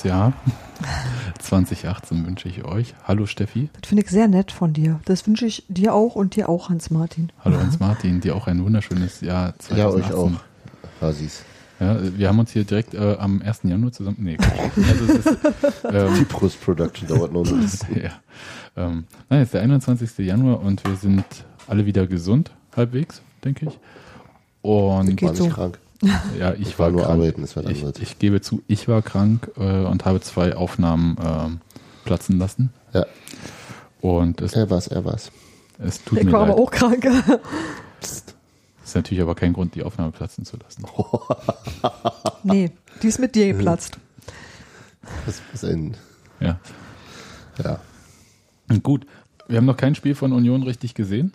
wunderschönes Jahr 2018 wünsche ich euch. Hallo Steffi. Das finde ich sehr nett von dir. Das wünsche ich dir auch und dir auch, Hans-Martin. Hallo Hans-Martin, dir auch ein wunderschönes Jahr 2018. Ja, euch auch, Hasis. Ja, wir haben uns hier direkt äh, am 1. Januar zusammen. Nee, also ist, ähm, Die Post-Production dauert noch ein ja. Ähm, nein, es ist der 21. Januar und wir sind alle wieder gesund, halbwegs, denke ich. Und ich war nicht so. krank. Ja, ich, ich war, war, nur krank. arbeiten, das war ich, ich gebe zu, ich war krank äh, und habe zwei Aufnahmen äh, platzen lassen. Ja. Und es, er war's, er war's. Es tut ich mir war leid. aber auch krank. Psst. Das ist natürlich aber kein Grund, die Aufnahme platzen zu lassen. nee, die ist mit dir geplatzt. Das ist ein. Ja. Ja. Gut, wir haben noch kein Spiel von Union richtig gesehen.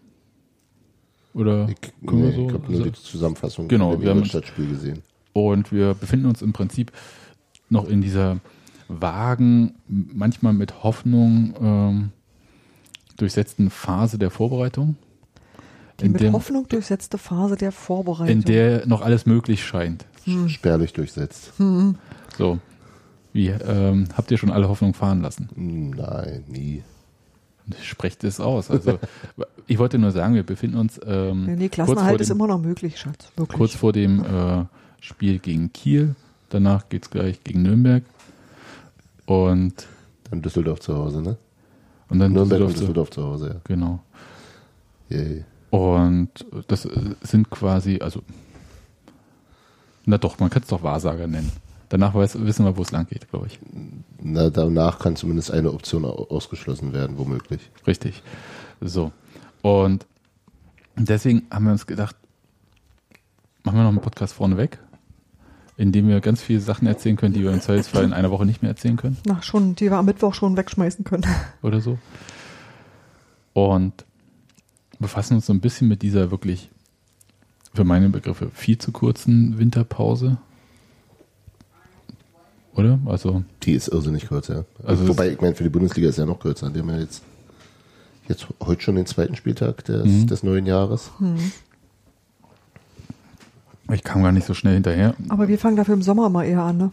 Oder ich, nee, so? ich habe nur die Zusammenfassung genau, wir haben das Spiel gesehen. Und wir befinden uns im Prinzip noch in dieser vagen, manchmal mit Hoffnung ähm, durchsetzten Phase der Vorbereitung. Die mit dem, Hoffnung durchsetzte Phase der Vorbereitung. In der noch alles möglich scheint. Hm. Spärlich durchsetzt. Hm. So. Wie, ähm, habt ihr schon alle Hoffnung fahren lassen? Nein, nie. Sprecht es aus. Also ich wollte nur sagen, wir befinden uns. Ähm, nee, nee Klassenerhalt ist immer noch möglich, Schatz. Wirklich. Kurz vor dem äh, Spiel gegen Kiel. Danach geht es gleich gegen Nürnberg. Und dann Düsseldorf zu Hause, ne? Und dann Nürnberg Düsseldorf, und Düsseldorf zu Hause, ja. Genau. Yay. Und das sind quasi, also, na doch, man kann es doch Wahrsager nennen. Danach weiß, wissen wir, wo es lang geht, glaube ich. Na, danach kann zumindest eine Option ausgeschlossen werden, womöglich. Richtig. So. Und deswegen haben wir uns gedacht, machen wir noch einen Podcast vorneweg, in dem wir ganz viele Sachen erzählen können, die wir im Zweifelsfall in einer Woche nicht mehr erzählen können. Na, schon, die wir am Mittwoch schon wegschmeißen können. Oder so. Und befassen uns so ein bisschen mit dieser wirklich, für meine Begriffe, viel zu kurzen Winterpause. Oder? Also. Die ist irrsinnig kurz, ja. Also Wobei, ich meine, für die Bundesliga ist ja noch kürzer. Die haben ja jetzt, jetzt heute schon den zweiten Spieltag des, mhm. des neuen Jahres. Mhm. Ich kam gar nicht so schnell hinterher. Aber wir fangen dafür im Sommer mal eher an, ne?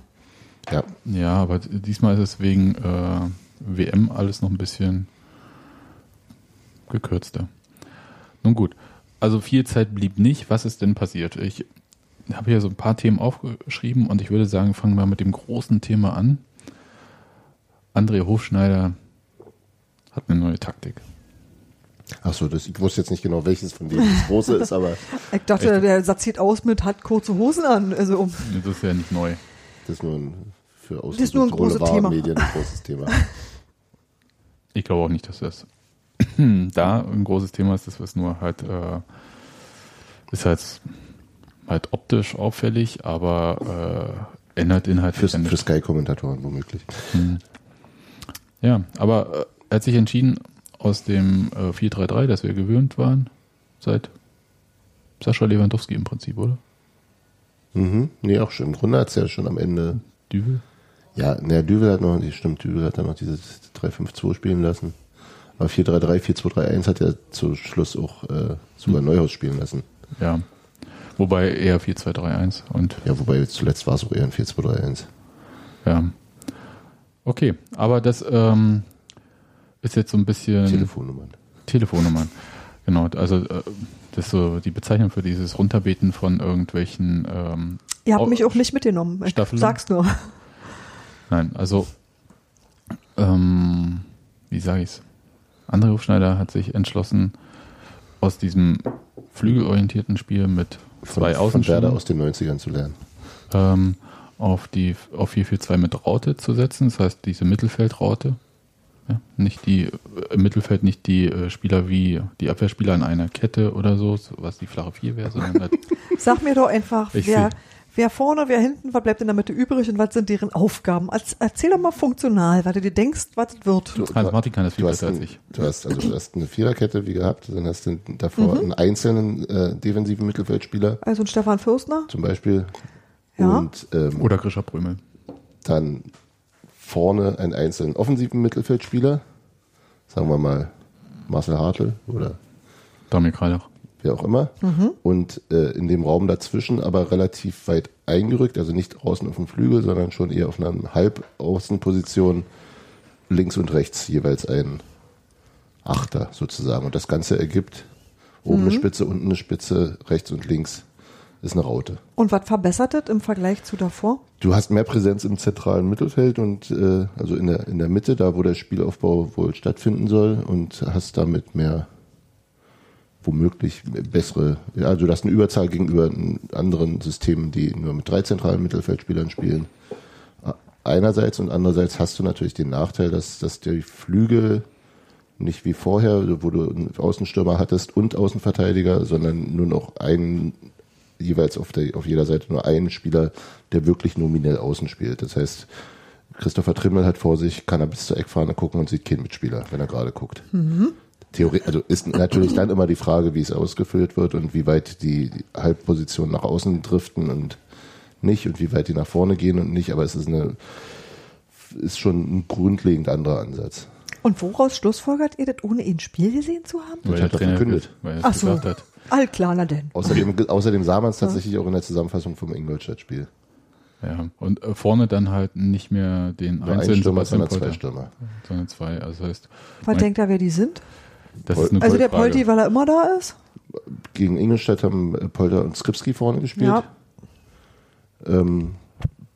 Ja. Ja, aber diesmal ist es wegen äh, WM alles noch ein bisschen gekürzter. Nun gut, also viel Zeit blieb nicht. Was ist denn passiert? Ich habe hier so ein paar Themen aufgeschrieben und ich würde sagen, fangen wir mit dem großen Thema an. André Hofschneider hat eine neue Taktik. Achso, ich wusste jetzt nicht genau, welches von denen das große ist, aber. Ich dachte, Echt? der Satz sieht aus mit hat kurze Hosen an. Also, das ist ja nicht neu. Das ist nur ein, für das ist nur ein großes Thema. Medien ein großes Thema. Ich glaube auch nicht, dass das da ein großes Thema ist, das was nur halt äh, ist halt halt optisch auffällig, aber äh, ändert inhaltlich. Für, für Sky-Kommentatoren womöglich. Hm. Ja, aber äh, er hat sich entschieden, aus dem äh, 4-3-3, das wir gewöhnt waren, seit Sascha Lewandowski im Prinzip, oder? Mhm, nee, auch schon. Im Grunde hat es ja schon am Ende. Düvel? Ja, naja, Düvel hat noch, stimmt, Düvel hat dann noch dieses 3-5-2 spielen lassen. Aber 4-3-3, 4-2-3-1 hat ja zu Schluss auch äh, sogar hm. Neuhaus spielen lassen. Ja. Wobei eher 4-2-3-1 und. Ja, wobei zuletzt war es auch eher ein 4-2-3-1. Ja. Okay, aber das ähm, ist jetzt so ein bisschen. Telefonnummern. Telefonnummern. Genau, also äh, das ist so die Bezeichnung für dieses Runterbeten von irgendwelchen. Ähm, Ihr habt mich auch nicht mitgenommen. Ich sag's nur. Nein, also ähm, wie sage ich's? André Hofschneider hat sich entschlossen, aus diesem flügelorientierten Spiel mit zwei Außenspielern aus den 90ern zu lernen. Ähm, auf die auf 4-4-2 mit Raute zu setzen, das heißt diese Mittelfeldraute. Ja, nicht die im Mittelfeld nicht die äh, Spieler wie die Abwehrspieler in einer Kette oder so, was die flache 4 wäre, sondern halt Sag mir doch einfach, wer, Wer vorne, wer hinten, was bleibt in der Mitte übrig und was sind deren Aufgaben? erzähl doch mal funktional, weil du dir denkst, was es wird. Du, Hans Martin kann das viel besser als ich. Du hast, also du hast eine Viererkette wie gehabt, dann hast du davor mhm. einen einzelnen äh, defensiven Mittelfeldspieler. Also ein Stefan Fürstner. Zum Beispiel. Ja. Und, ähm, Oder Grisha Brömel. Dann vorne einen einzelnen offensiven Mittelfeldspieler. Sagen wir mal Marcel Hartl oder Damir Kreilach. Wer auch immer. Mhm. Und äh, in dem Raum dazwischen aber relativ weit eingerückt, also nicht draußen auf dem Flügel, sondern schon eher auf einer Halbaußenposition links und rechts jeweils ein Achter sozusagen. Und das Ganze ergibt oben mhm. eine Spitze, unten eine Spitze, rechts und links ist eine Raute. Und was verbessert das im Vergleich zu davor? Du hast mehr Präsenz im zentralen Mittelfeld und äh, also in der, in der Mitte, da wo der Spielaufbau wohl stattfinden soll und hast damit mehr womöglich bessere, also du hast eine Überzahl gegenüber anderen Systemen, die nur mit drei zentralen Mittelfeldspielern spielen. Einerseits und andererseits hast du natürlich den Nachteil, dass, dass die Flügel nicht wie vorher, wo du einen Außenstürmer hattest und Außenverteidiger, sondern nur noch einen, jeweils auf, der, auf jeder Seite nur einen Spieler, der wirklich nominell außen spielt. Das heißt, Christopher Trimmel hat vor sich, kann er bis zur Eckfahne gucken und sieht keinen Mitspieler, wenn er gerade guckt. Mhm. Theorie, also ist natürlich dann immer die Frage, wie es ausgefüllt wird und wie weit die, Halbpositionen nach außen driften und nicht und wie weit die nach vorne gehen und nicht, aber es ist eine ist schon ein grundlegend anderer Ansatz. Und woraus schlussfolgert ihr das, ohne ihn Spiel gesehen zu haben? Weil er verkündet. Weil Ach so. Hat. All klar, na denn. Außerdem, außerdem sah man es tatsächlich ja. auch in der Zusammenfassung vom Ingolstadt-Spiel. Ja, und äh, vorne dann halt nicht mehr den Nur einzelnen ein Stürmer, sondern zwei Stürmer. Sondern zwei, also heißt. Was denkt er, wer die sind? Das ist eine also der Polti, weil er immer da ist? Gegen Ingolstadt haben Polter und Skripski vorne gespielt. Ja. Ähm,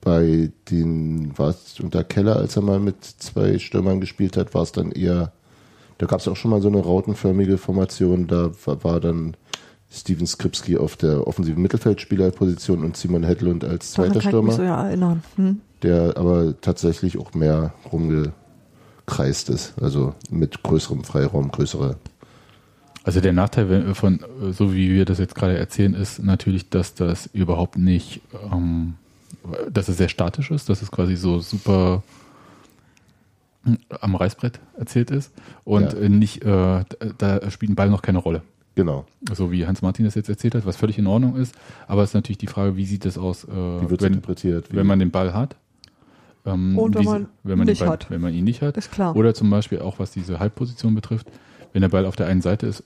bei den war es unter Keller, als er mal mit zwei Stürmern gespielt hat, war es dann eher, da gab es auch schon mal so eine rautenförmige Formation, da war, war dann Steven Skripski auf der offensiven Mittelfeldspielerposition und Simon Hedlund als zweiter Daran kann Stürmer. Ich mich so ja erinnern. Hm? Der aber tatsächlich auch mehr rumgekreist ist, also mit größerem Freiraum, größere also der Nachteil von, so wie wir das jetzt gerade erzählen, ist natürlich, dass das überhaupt nicht, ähm, dass es sehr statisch ist, dass es quasi so super am Reißbrett erzählt ist und ja. nicht, äh, da spielt ein Ball noch keine Rolle. Genau. So wie Hans Martin das jetzt erzählt hat, was völlig in Ordnung ist. Aber es ist natürlich die Frage, wie sieht das aus, äh, wenn, interpretiert? Wenn man den Ball hat. Ähm, und wenn man, wenn man, nicht Ball, hat. wenn man ihn nicht hat. Ist klar. Oder zum Beispiel auch, was diese Halbposition betrifft. Wenn der Ball auf der einen Seite ist,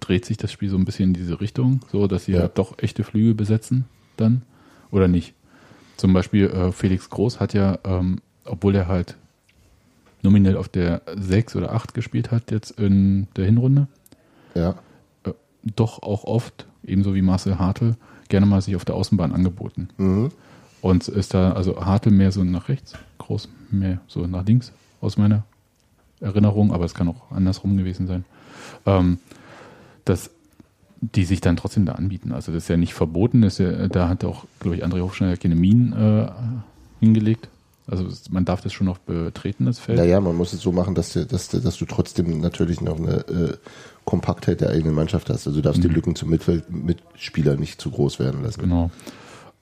dreht sich das Spiel so ein bisschen in diese Richtung, so dass sie ja. halt doch echte Flügel besetzen dann oder nicht. Zum Beispiel äh, Felix Groß hat ja, ähm, obwohl er halt nominell auf der 6 oder 8 gespielt hat jetzt in der Hinrunde, ja. Äh, doch auch oft, ebenso wie Marcel Hartl, gerne mal sich auf der Außenbahn angeboten. Mhm. Und ist da, also Hartl mehr so nach rechts, Groß mehr so nach links aus meiner Erinnerung, aber es kann auch andersrum gewesen sein. Ähm, dass die sich dann trotzdem da anbieten. Also das ist ja nicht verboten, das ja, da hat auch, glaube ich, André Hofschneider keine Minen äh, hingelegt. Also man darf das schon noch betreten, das Feld. Naja, man muss es so machen, dass, dass, dass du trotzdem natürlich noch eine äh, Kompaktheit der eigenen Mannschaft hast. Also du darfst mhm. die Lücken zum Mitfeld Mitspieler nicht zu groß werden lassen. Genau.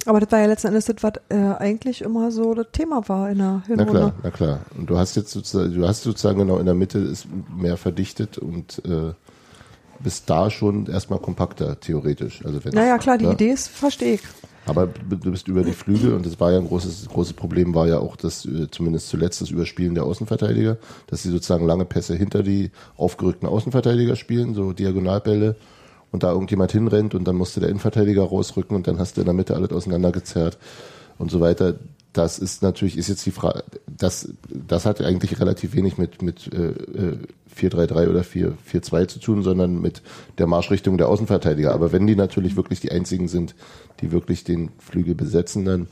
Aber das war ja letzten Endes das, was äh, eigentlich immer so das Thema war in der Hinrunde. Na klar, na klar. Und du hast jetzt sozusagen, du hast sozusagen genau in der Mitte ist mehr verdichtet und äh, bist da schon erstmal kompakter, theoretisch. Also wenn naja, klar, die ja. Idee ist, verstehe ich. Aber du bist über die Flügel und das war ja ein großes, großes Problem, war ja auch das, äh, zumindest zuletzt das Überspielen der Außenverteidiger, dass sie sozusagen lange Pässe hinter die aufgerückten Außenverteidiger spielen, so Diagonalbälle und da irgendjemand hinrennt und dann musste der Innenverteidiger rausrücken und dann hast du in der Mitte alles auseinandergezerrt und so weiter das ist natürlich, ist jetzt die Frage, das, das hat eigentlich relativ wenig mit, mit äh, 4-3-3 oder 4-4-2 zu tun, sondern mit der Marschrichtung der Außenverteidiger. Aber wenn die natürlich wirklich die einzigen sind, die wirklich den Flügel besetzen, dann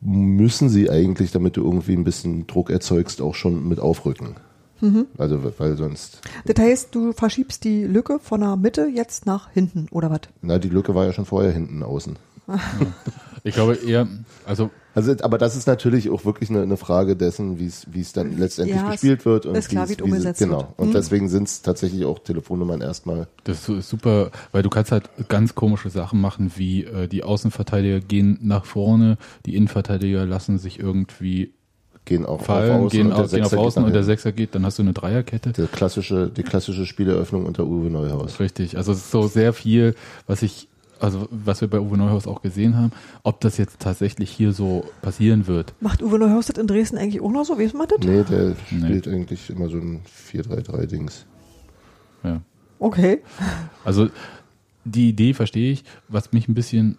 müssen sie eigentlich, damit du irgendwie ein bisschen Druck erzeugst, auch schon mit aufrücken. Mhm. Also, weil sonst. Das heißt, du verschiebst die Lücke von der Mitte jetzt nach hinten, oder was? Na, die Lücke war ja schon vorher hinten außen. Ich glaube eher, also also, aber das ist natürlich auch wirklich eine, eine Frage dessen, wie es wie es dann letztendlich ja, gespielt wird und ist klar, wie es umgesetzt genau. wird. Und hm. deswegen sind es tatsächlich auch Telefonnummern erstmal. Das ist super, weil du kannst halt ganz komische Sachen machen, wie äh, die Außenverteidiger gehen nach vorne, die Innenverteidiger lassen sich irgendwie gehen auch fallen, auf außen gehen, auf, gehen auf außen und der Sechser geht, dann hast du eine Dreierkette. Die klassische, die klassische Spieleröffnung unter Uwe Neuhaus. Richtig, also es ist so sehr viel, was ich also was wir bei Uwe Neuhaus auch gesehen haben, ob das jetzt tatsächlich hier so passieren wird. Macht Uwe Neuhaus das in Dresden eigentlich auch noch so? Wie ist man das? Nee, der spielt nee. eigentlich immer so ein 4-3-3-Dings. Ja. Okay. Also die Idee verstehe ich. Was mich ein bisschen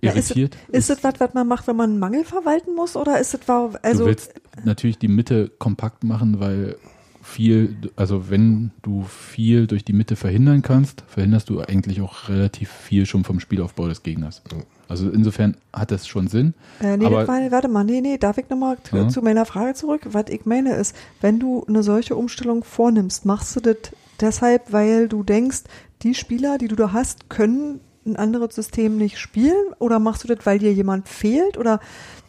irritiert. Ja, ist es was, was man macht, wenn man einen Mangel verwalten muss? Oder ist es, also. Du willst natürlich die Mitte kompakt machen, weil viel, also wenn du viel durch die Mitte verhindern kannst, verhinderst du eigentlich auch relativ viel schon vom Spielaufbau des Gegners. Also insofern hat das schon Sinn. Äh, nee, aber, war, warte mal, nee, nee, darf ich nochmal ja. zu meiner Frage zurück? Was ich meine ist, wenn du eine solche Umstellung vornimmst, machst du das deshalb, weil du denkst, die Spieler, die du da hast, können ein anderes System nicht spielen? Oder machst du das, weil dir jemand fehlt? Oder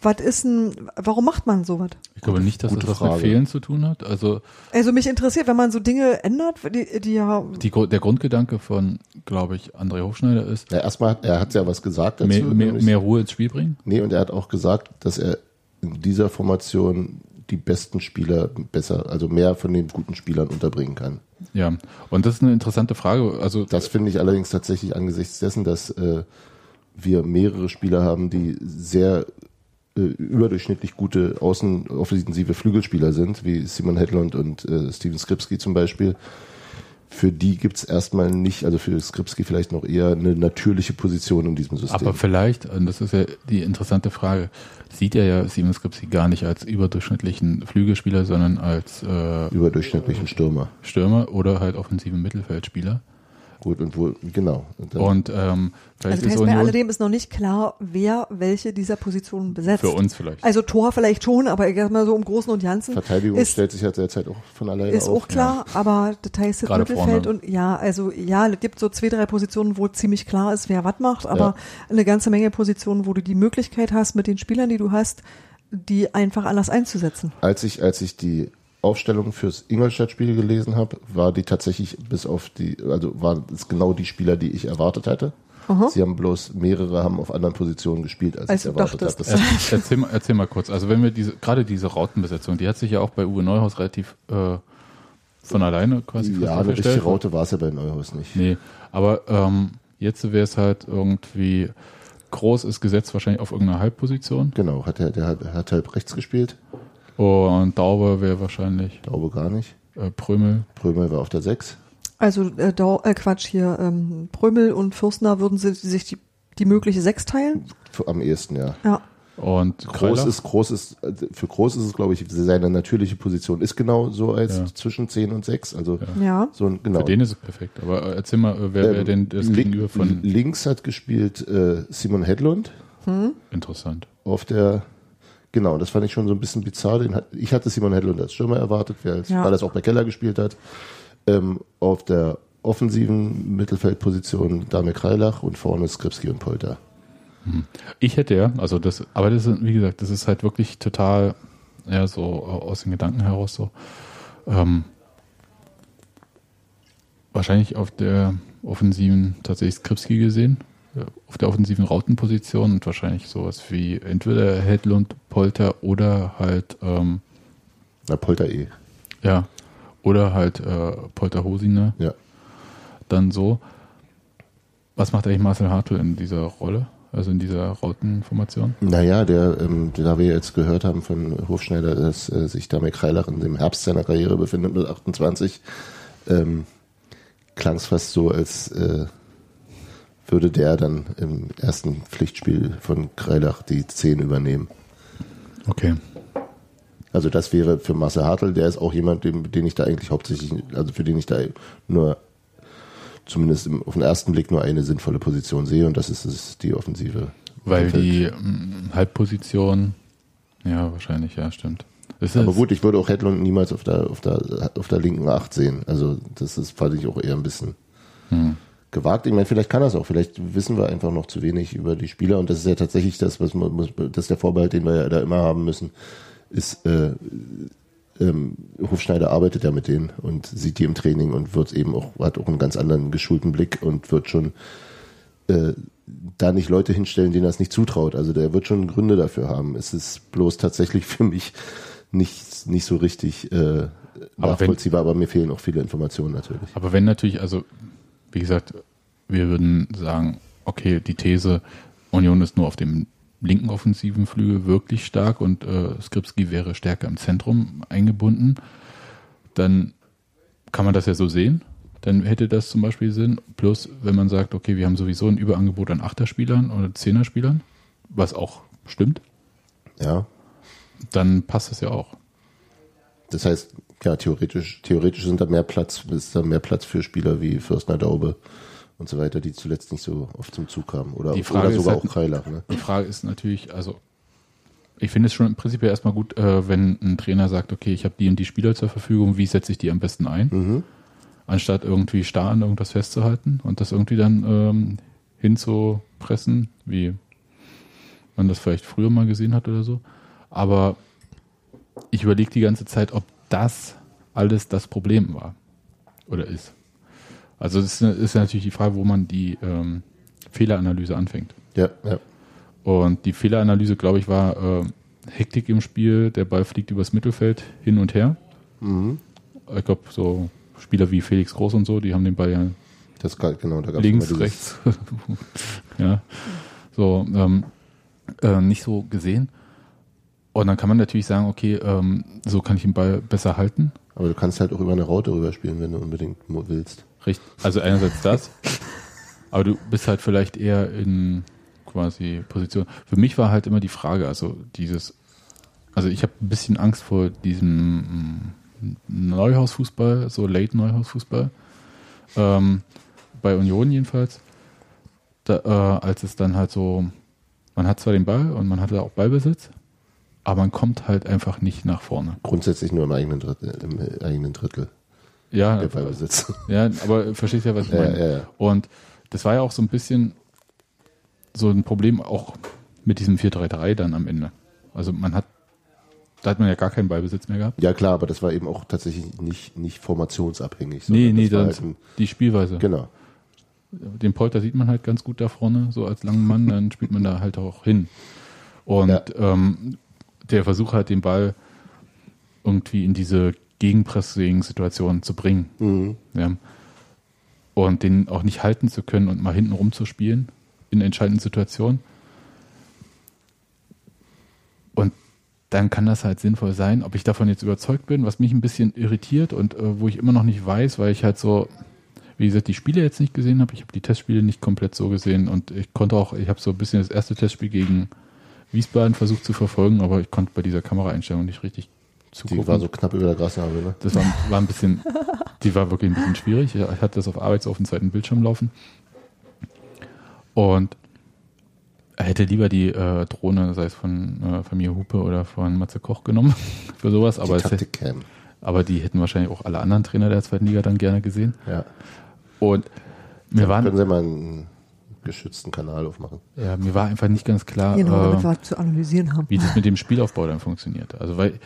was ist ein, warum macht man sowas? Ich glaube nicht, dass Gute das was mit Fehlen zu tun hat. Also, also mich interessiert, wenn man so Dinge ändert, die, die ja. Die, der Grundgedanke von, glaube ich, André Hofschneider ist. Ja, erstmal, er hat ja was gesagt dazu. Mehr, mehr, mehr Ruhe ins Spiel bringen? Nee, und er hat auch gesagt, dass er in dieser Formation die besten Spieler besser, also mehr von den guten Spielern unterbringen kann. Ja, und das ist eine interessante Frage. Also das finde ich allerdings tatsächlich angesichts dessen, dass äh, wir mehrere Spieler haben, die sehr äh, überdurchschnittlich gute außenoffensive Flügelspieler sind, wie Simon Hedlund und äh, Steven Skripski zum Beispiel für die gibt es erstmal nicht, also für Skripski vielleicht noch eher eine natürliche Position in diesem System. Aber vielleicht, und das ist ja die interessante Frage, sieht er ja Simon Skripski gar nicht als überdurchschnittlichen Flügelspieler, sondern als äh, überdurchschnittlichen Stürmer. Stürmer oder halt offensiven Mittelfeldspieler. Gut, und wo, genau. Und, und ähm, vielleicht also das heißt, bei alledem ist noch nicht klar, wer welche dieser Positionen besetzt. Für uns vielleicht. Also Tor vielleicht schon, aber ich sag mal so im Großen und Ganzen. Verteidigung ist, stellt sich ja derzeit auch von alleine ist auf. Ist auch klar, ja. aber Details sind Mittelfeld vorne. und ja, also ja, es gibt so zwei, drei Positionen, wo ziemlich klar ist, wer was macht, aber ja. eine ganze Menge Positionen, wo du die Möglichkeit hast, mit den Spielern, die du hast, die einfach anders einzusetzen. Als ich, als ich die Aufstellung fürs Ingolstadt-Spiel gelesen habe, war die tatsächlich bis auf die, also waren es genau die Spieler, die ich erwartet hätte. Aha. Sie haben bloß mehrere haben auf anderen Positionen gespielt, als, als ich erwartet habe. Erzähl, mal, erzähl mal kurz. Also wenn wir diese, gerade diese Rautenbesetzung, die hat sich ja auch bei Uwe Neuhaus relativ äh, von alleine quasi Ja, eine richtige Raute war es ja bei Neuhaus nicht. Nee, aber ähm, jetzt wäre es halt irgendwie groß ist gesetzt wahrscheinlich auf irgendeiner Halbposition. Genau, hat er, der hat, hat halb rechts gespielt. Und Daube wäre wahrscheinlich. Daube gar nicht. Äh, Prömel. Prömel war auf der 6. Also äh, Dau äh, Quatsch hier, ähm, Prömel und Fürstner würden sie, sich die, die mögliche 6 teilen? Am ehesten, ja. Ja. Und groß ist, groß ist, für groß ist es, glaube ich, seine natürliche Position ist genau so als ja. zwischen 10 und 6. Also ja. so ein, genau. Für den ist es perfekt. Aber äh, erzähl mal, äh, wer ähm, wäre denn das Gegenüber von. Links hat gespielt äh, Simon Hedlund. Hm? Interessant. Auf der Genau, das fand ich schon so ein bisschen bizarr. Ich hatte Simon Hedlund als Stürmer erwartet, weil ja. er auch bei Keller gespielt hat. Ähm, auf der offensiven Mittelfeldposition Dame Kreilach und vorne Skripski und Polter. Hm. Ich hätte ja, also das, aber das ist, wie gesagt, das ist halt wirklich total, ja, so aus den Gedanken heraus so. Ähm, wahrscheinlich auf der offensiven tatsächlich Skripski gesehen, auf der offensiven Rautenposition und wahrscheinlich sowas wie entweder Hedlund, Polter oder halt ähm, Na, Polter eh. Ja. Oder halt äh, Polter Hosine. Ja. Dann so. Was macht eigentlich Marcel Hartl in dieser Rolle? Also in dieser Rautenformation? Naja, der, ähm, da wir jetzt gehört haben von Hofschneider, dass äh, sich Damir Kreilach in dem Herbst seiner Karriere befindet mit 28, ähm, klang es fast so, als äh, würde der dann im ersten Pflichtspiel von Kreilach die 10 übernehmen. Okay. Also das wäre für Marcel Hartl, der ist auch jemand, den, den ich da eigentlich hauptsächlich, also für den ich da nur zumindest im, auf den ersten Blick nur eine sinnvolle Position sehe und das ist, ist die Offensive. Weil die ähm, Halbposition, ja, wahrscheinlich, ja, stimmt. Ist Aber gut, ich würde auch Hedlund niemals auf der, auf der, auf der linken Acht sehen. Also das ist, fand ich auch eher ein bisschen. Hm gewagt. Ich meine, vielleicht kann es auch. Vielleicht wissen wir einfach noch zu wenig über die Spieler. Und das ist ja tatsächlich das, was man muss, das ist der Vorbehalt, den wir ja da immer haben müssen, ist, äh, ähm, Hofschneider arbeitet ja mit denen und sieht die im Training und wird eben auch, hat auch einen ganz anderen geschulten Blick und wird schon äh, da nicht Leute hinstellen, denen das nicht zutraut. Also der wird schon Gründe dafür haben. Es ist bloß tatsächlich für mich nicht, nicht so richtig äh, nachvollziehbar, aber, wenn, aber mir fehlen auch viele Informationen natürlich. Aber wenn natürlich, also wie gesagt, wir würden sagen, okay, die These, Union ist nur auf dem linken offensiven Flügel wirklich stark und äh, Skripski wäre stärker im Zentrum eingebunden, dann kann man das ja so sehen. dann hätte das zum Beispiel Sinn. Plus, wenn man sagt, okay, wir haben sowieso ein Überangebot an Achterspielern oder Zehnerspielern, was auch stimmt, Ja. dann passt das ja auch. Das heißt, ja, theoretisch, theoretisch sind da mehr Platz, ist da mehr Platz für Spieler wie Fürstner Daube und so weiter, die zuletzt nicht so oft zum Zug kamen. Oder, Die Frage oder sogar halt- auch Kreilach, ne? Die Frage ist natürlich, also ich finde es schon im Prinzip ja erstmal gut, äh, wenn ein Trainer sagt, okay, ich habe die und die Spieler zur Verfügung, wie setze ich die am besten ein? Mhm. Anstatt irgendwie starr an irgendwas festzuhalten und das irgendwie dann ähm, hinzupressen, wie man das vielleicht früher mal gesehen hat oder so. Aber ich überlege die ganze Zeit, ob das alles das Problem war oder ist. Also das ist, natürlich die Frage, wo man die ähm, Fehleranalyse anfängt. Ja, ja. Und die Fehleranalyse, glaube ich, war äh, Hektik im Spiel, der Ball fliegt übers Mittelfeld hin und her. Mhm. Ich glaube, so Spieler wie Felix Groß und so, die haben den Ball ja Das galt, genau, da links, rechts, ja, so ähm, äh, nicht so gesehen. Und dann kann man natürlich sagen, okay, ähm, so kann ich den Ball besser halten. Aber du kannst halt auch über eine Raute rüberspielen, wenn du unbedingt willst. Richt- Also einerseits das, aber du bist halt vielleicht eher in quasi Position. Für mich war halt immer die Frage, also dieses, also ich habe ein bisschen Angst vor diesem mm, Neuhausfußball, so Late Neuhausfußball, ähm, bei Union jedenfalls, da, äh, als es dann halt so, man hat zwar den Ball und man hatte auch Ballbesitz, aber man kommt halt einfach nicht nach vorne. Grundsätzlich nur im eigenen Drittel, im eigenen Drittel Ja, der Ballbesitz. ja, aber verstehst ja, was ich meine. ja, ja. Und das war ja auch so ein bisschen so ein Problem auch mit diesem 4-3-3 dann am Ende. Also man hat, da hat man ja gar keinen Ballbesitz mehr gehabt. Ja klar, aber das war eben auch tatsächlich nicht, nicht formationsabhängig. Nee, nee, das halt die Spielweise. genau. Den Polter sieht man halt ganz gut da vorne, so als langen Mann, dann spielt man da halt auch hin. Und ähm, der Versuch halt den Ball irgendwie in diese Gegenpressing-Situation zu bringen. Mhm. Ja. Und den auch nicht halten zu können und mal hinten rum zu spielen in entscheidenden Situationen. Und dann kann das halt sinnvoll sein, ob ich davon jetzt überzeugt bin, was mich ein bisschen irritiert und äh, wo ich immer noch nicht weiß, weil ich halt so, wie gesagt, die Spiele jetzt nicht gesehen habe. Ich habe die Testspiele nicht komplett so gesehen und ich konnte auch, ich habe so ein bisschen das erste Testspiel gegen Wiesbaden versucht zu verfolgen, aber ich konnte bei dieser Kameraeinstellung nicht richtig zugucken. Die war so knapp über der Grasnarbe, ne? Das war, war ein bisschen, die war wirklich ein bisschen schwierig. Ich hatte das auf arbeitsaufenzeiten Bildschirm laufen. Und er hätte lieber die äh, Drohne, sei es von äh, Familie Hupe oder von Matze Koch genommen für sowas, aber, die es hätte, aber die hätten wahrscheinlich auch alle anderen Trainer der zweiten Liga dann gerne gesehen. Ja. Und mir, Können waren, Sie mal einen geschützten Kanal aufmachen? ja, mir war einfach nicht ganz klar, Genau, damit äh, wir zu analysieren haben. wie das mit dem Spielaufbau dann funktioniert. Also weil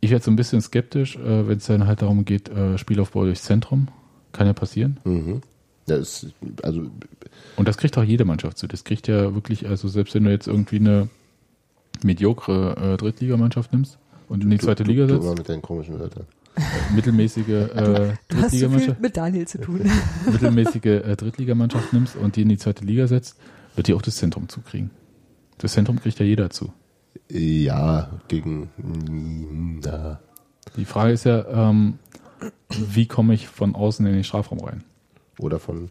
ich werde so ein bisschen skeptisch, äh, wenn es dann halt darum geht, äh, Spielaufbau durchs Zentrum. Kann ja passieren. Mhm. Ist, also Und das kriegt auch jede Mannschaft zu. Das kriegt ja wirklich, also selbst wenn du jetzt irgendwie eine mediokre äh, Drittligamannschaft nimmst und in die zweite du, Liga du, du setzt, immer mit deinen komischen Wörtern. Mittelmäßige äh, zu viel Drittligamannschaft, mit Daniel zu tun. mittelmäßige äh, Drittligamannschaft nimmst und die in die zweite Liga setzt, wird die auch das Zentrum zukriegen. Das Zentrum kriegt ja jeder zu. Ja, gegen na, Die Frage ist ja, ähm, wie komme ich von außen in den Strafraum rein? oder von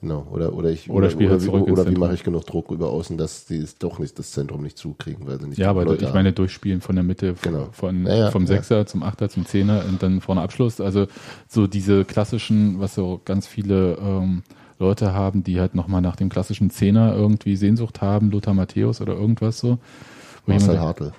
genau oder oder ich Oder halt oder, zurück wie, oder wie mache ich genug Druck über außen, dass die es doch nicht das Zentrum nicht zukriegen, weil sie nicht Ja, aber Leute ich meine durchspielen von der Mitte, Genau. von, Ja, ja, vom ja. Sechser zum Achter zum Zehner und dann vorne Abschluss. Also so diese klassischen, was so ganz viele ähm, Leute haben, die halt nochmal nach dem klassischen Zehner irgendwie Sehnsucht haben, Lothar Matthäus oder irgendwas so. Marcel Hartl.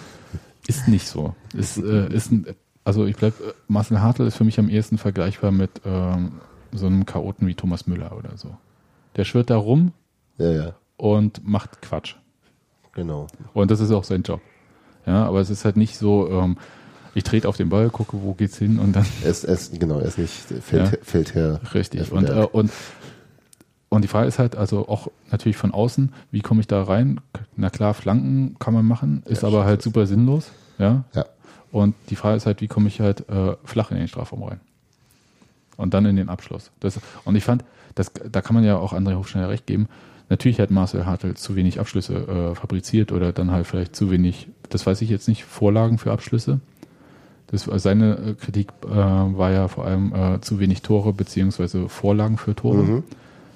ist nicht so. Ist, äh, ist ein, also ich bleib, äh, Marcel Hartl ist für mich am ehesten vergleichbar mit ähm, so einem Chaoten wie Thomas Müller oder so. Der schwirrt da rum Ja, ja, und macht Quatsch. genau. Und das ist auch sein Job. Ja, aber es ist halt nicht so, ähm, ich trete auf den Ball, gucke, wo geht's hin und dann Er ist, er ist genau, er ist nicht Feld, Ja. Feldherr. richtig. Ja, Und, äh, und, und die Frage ist halt, also auch natürlich von außen, wie komme ich da rein? Na klar, Flanken kann man machen, ist Ja, aber halt super sinnlos. Ja. Ja. Und die Frage ist halt, wie komme ich halt äh, flach in den Strafraum rein? Und dann in den Abschluss. Das, und ich fand, das, da kann man ja auch André Hofschneider recht geben. Natürlich hat Marcel Hartl zu wenig Abschlüsse äh, fabriziert oder dann halt vielleicht zu wenig, das weiß ich jetzt nicht, Vorlagen für Abschlüsse. Das, seine äh, Kritik äh, war ja vor allem äh, zu wenig Tore beziehungsweise Vorlagen für Tore. Mhm.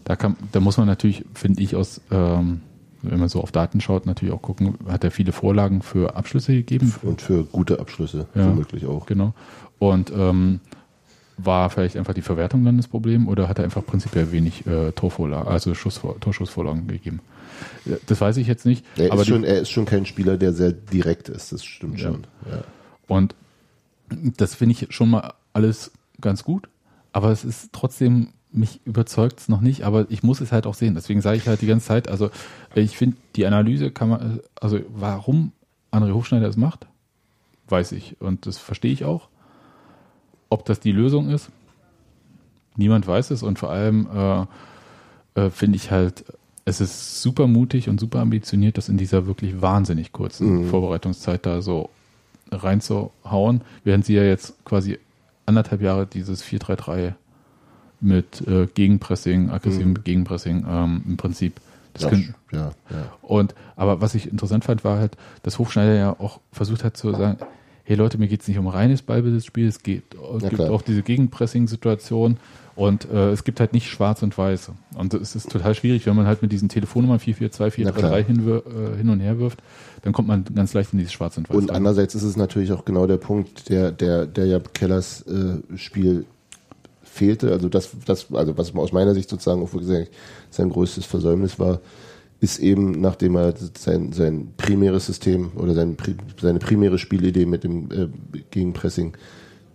Da, kann, da muss man natürlich, finde ich, aus, ähm, wenn man so auf Daten schaut, natürlich auch gucken, hat er viele Vorlagen für Abschlüsse gegeben. Und für gute Abschlüsse, ja, womöglich auch. Genau. Und ähm, war vielleicht einfach die Verwertung dann das Problem oder hat er einfach prinzipiell wenig äh, Torvorlagen, also Schussvor Torschussvorlagen gegeben? Das weiß ich jetzt nicht. Er, aber ist schon, er ist schon kein Spieler, der sehr direkt ist, das stimmt ja. schon. Ja. Und das finde ich schon mal alles ganz gut, aber es ist trotzdem, mich überzeugt es noch nicht, aber ich muss es halt auch sehen. Deswegen sage ich halt die ganze Zeit, also ich finde, die Analyse kann man, also warum André Hofschneider es macht, weiß ich und das verstehe ich auch. Ob das die Lösung ist, niemand weiß es und vor allem äh, äh, finde ich halt, es ist super mutig und super ambitioniert, das in dieser wirklich wahnsinnig kurzen mhm. Vorbereitungszeit da so reinzuhauen, während sie ja jetzt quasi anderthalb Jahre dieses 4-3-3 mit äh, Gegenpressing, aggressivem mhm. Gegenpressing ähm, im Prinzip. Das können, ja, ja. Und aber was ich interessant fand, war halt, dass Hofschneider ja auch versucht hat zu sagen, hey Leute, mir geht es nicht um reines Ballbesitzspiel, es geht, es ja, gibt klar. auch diese Gegenpressing-Situation und äh, es gibt halt nicht schwarz und weiß. Und es ist total schwierig, wenn man halt mit diesen Telefonnummern 442, 433 hin, äh, hin und her wirft, dann kommt man ganz leicht in dieses schwarz und weiß. Und andererseits ist es natürlich auch genau der Punkt, der, der, der ja Kellers äh, Spiel fehlte. Also das, das, also was aus meiner Sicht sozusagen auch wirklich sein größtes Versäumnis war, ist eben, nachdem er sein, sein primäres System oder sein, seine primäre Spielidee mit dem äh, Gegenpressing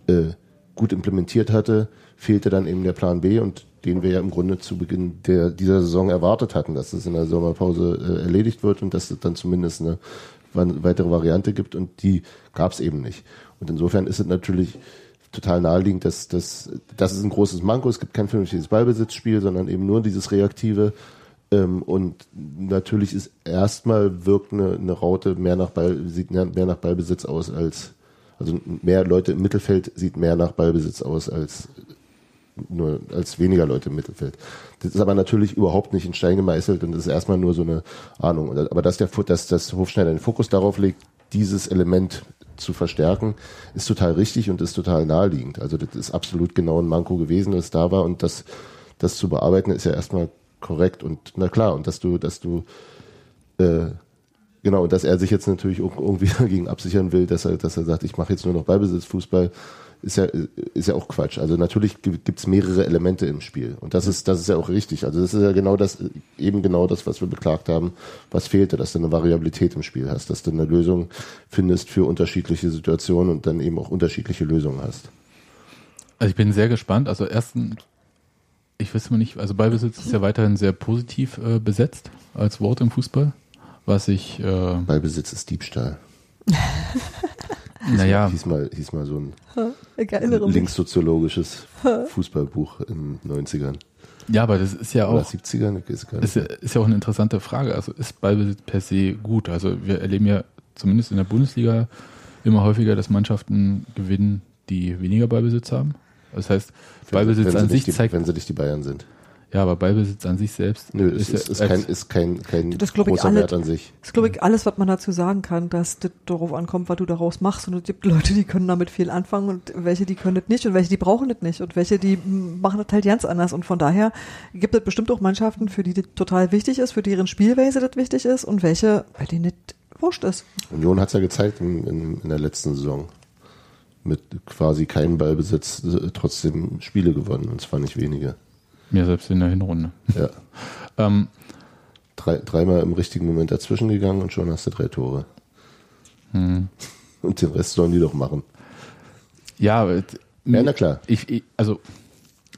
äh, gut implementiert hatte, fehlte dann eben der Plan B und den wir ja im Grunde zu Beginn der, dieser Saison erwartet hatten, dass es in der Sommerpause äh, erledigt wird und dass es dann zumindest eine weitere Variante gibt und die gab es eben nicht. Und insofern ist es natürlich total naheliegend, dass, dass das ist ein großes Manko. Es gibt kein vernünftiges Ballbesitzspiel, sondern eben nur dieses reaktive und natürlich ist erstmal wirkt eine, eine Raute mehr nach Ball, sieht mehr nach Ballbesitz aus als, also mehr Leute im Mittelfeld sieht mehr nach Ballbesitz aus als nur als weniger Leute im Mittelfeld. Das ist aber natürlich überhaupt nicht in Stein gemeißelt und das ist erstmal nur so eine Ahnung. Aber dass der dass das Hofschneider den Fokus darauf legt, dieses Element zu verstärken, ist total richtig und ist total naheliegend. Also das ist absolut genau ein Manko gewesen, das da war und das, das zu bearbeiten ist ja erstmal korrekt und na klar, und dass du, dass du äh, genau, und dass er sich jetzt natürlich irgendwie dagegen absichern will, dass er, dass er sagt, ich mache jetzt nur noch Ballbesitzfußball, ist ja, ist ja auch Quatsch. Also natürlich gibt es mehrere Elemente im Spiel. Und das ist, das ist ja auch richtig. Also das ist ja genau das, eben genau das, was wir beklagt haben, was fehlte, dass du eine Variabilität im Spiel hast, dass du eine Lösung findest für unterschiedliche Situationen und dann eben auch unterschiedliche Lösungen hast. Also ich bin sehr gespannt. Also erstens ich weiß mal nicht, also Ballbesitz ist ja weiterhin sehr positiv äh, besetzt als Wort im Fußball, was ich. Äh, Ballbesitz ist Diebstahl. naja. Hieß mal, hieß mal so ein linkssoziologisches Fußballbuch in den 90ern. Ja, aber das ist ja auch. Oder 70ern, ist, ist, ja, ist ja auch eine interessante Frage. Also ist Ballbesitz per se gut? Also wir erleben ja zumindest in der Bundesliga immer häufiger, dass Mannschaften gewinnen, die weniger Ballbesitz haben. Das heißt, Ballbesitz an sich die, zeigt. Wenn sie nicht die Bayern sind. Ja, aber Ballbesitz an sich selbst. Nö, ist, ist, ist kein, ist kein, kein das großer alle, Wert an sich. Das ist, glaube ich, alles, was man dazu sagen kann, dass das darauf ankommt, was du daraus machst. Und es gibt Leute, die können damit viel anfangen und welche, die können das nicht und welche, die brauchen das nicht und welche, die machen das halt ganz anders. Und von daher gibt es bestimmt auch Mannschaften, für die das total wichtig ist, für deren Spielweise das wichtig ist und welche, bei denen das wurscht ist. Union hat es ja gezeigt in, in, in der letzten Saison mit quasi keinem Ballbesitz äh, trotzdem Spiele gewonnen und zwar nicht wenige. Ja, selbst in der Hinrunde. Ja. ähm, Drei, dreimal im richtigen Moment dazwischen gegangen und schon hast du drei Tore. Hm. Und den Rest sollen die doch machen. Ja, ja na klar. Ich, ich, also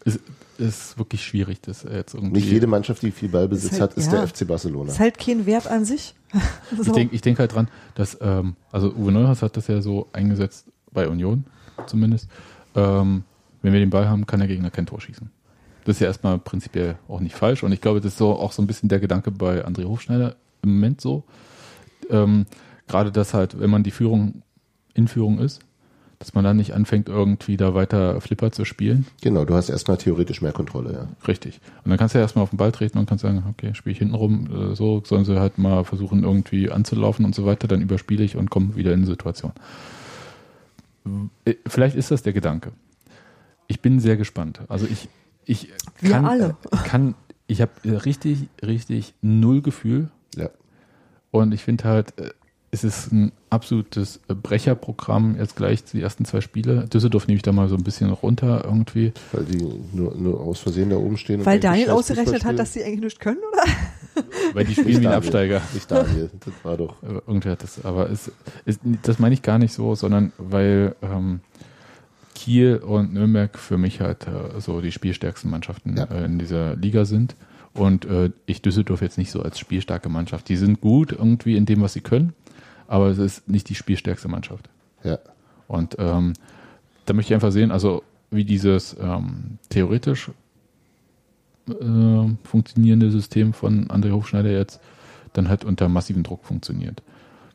es ist wirklich schwierig, das jetzt irgendwie. Nicht jede Mannschaft, die viel Ballbesitz ist halt, hat, ist ja, der FC Barcelona. Ist halt kein Wert an sich. so. Ich denke ich denk halt dran, dass, ähm, also Uwe Neuhaus hat das ja so eingesetzt, bei Union zumindest. Ähm, wenn wir den Ball haben, kann der Gegner kein Tor schießen. Das ist ja erstmal prinzipiell auch nicht falsch. Und ich glaube, das ist so auch so ein bisschen der Gedanke bei André Hofschneider im Moment so. Ähm, gerade das halt, wenn man die Führung in Führung ist, dass man dann nicht anfängt, irgendwie da weiter Flipper zu spielen. Genau, du hast erstmal theoretisch mehr Kontrolle, ja. Richtig. Und dann kannst du ja erstmal auf den Ball treten und kannst sagen, okay, spiele ich hinten rum, äh, so sollen sie halt mal versuchen, irgendwie anzulaufen und so weiter, dann überspiele ich und komme wieder in die Situation vielleicht ist das der Gedanke. Ich bin sehr gespannt. Also ich, ich kann, alle. äh, kann ich habe richtig, richtig null Gefühl Ja. und ich finde halt, äh, es ist ein absolutes äh, Brecherprogramm jetzt gleich die ersten zwei Spiele. Düsseldorf nehme ich da mal so ein bisschen runter irgendwie. Weil die nur, nur aus Versehen da oben stehen. Weil Daniel ausgerechnet hat, dass sie eigentlich nicht können, oder? Weil die spielen. wie ein Daniel. Absteiger. Nicht Daniel, das war doch. Aber Irgendwer hat das, aber es, es, das meine ich gar nicht so, sondern weil ähm, Kiel und Nürnberg für mich halt äh, so die spielstärksten Mannschaften Ja. äh, in dieser Liga sind. Und äh, ich Düsseldorf jetzt nicht so als spielstarke Mannschaft. Die sind gut irgendwie in dem, was sie können, aber es ist nicht die spielstärkste Mannschaft. Ja. Und ähm, da möchte ich einfach sehen, also wie dieses ähm, theoretisch äh, funktionierende System von André Hofschneider jetzt dann halt unter massivem Druck funktioniert.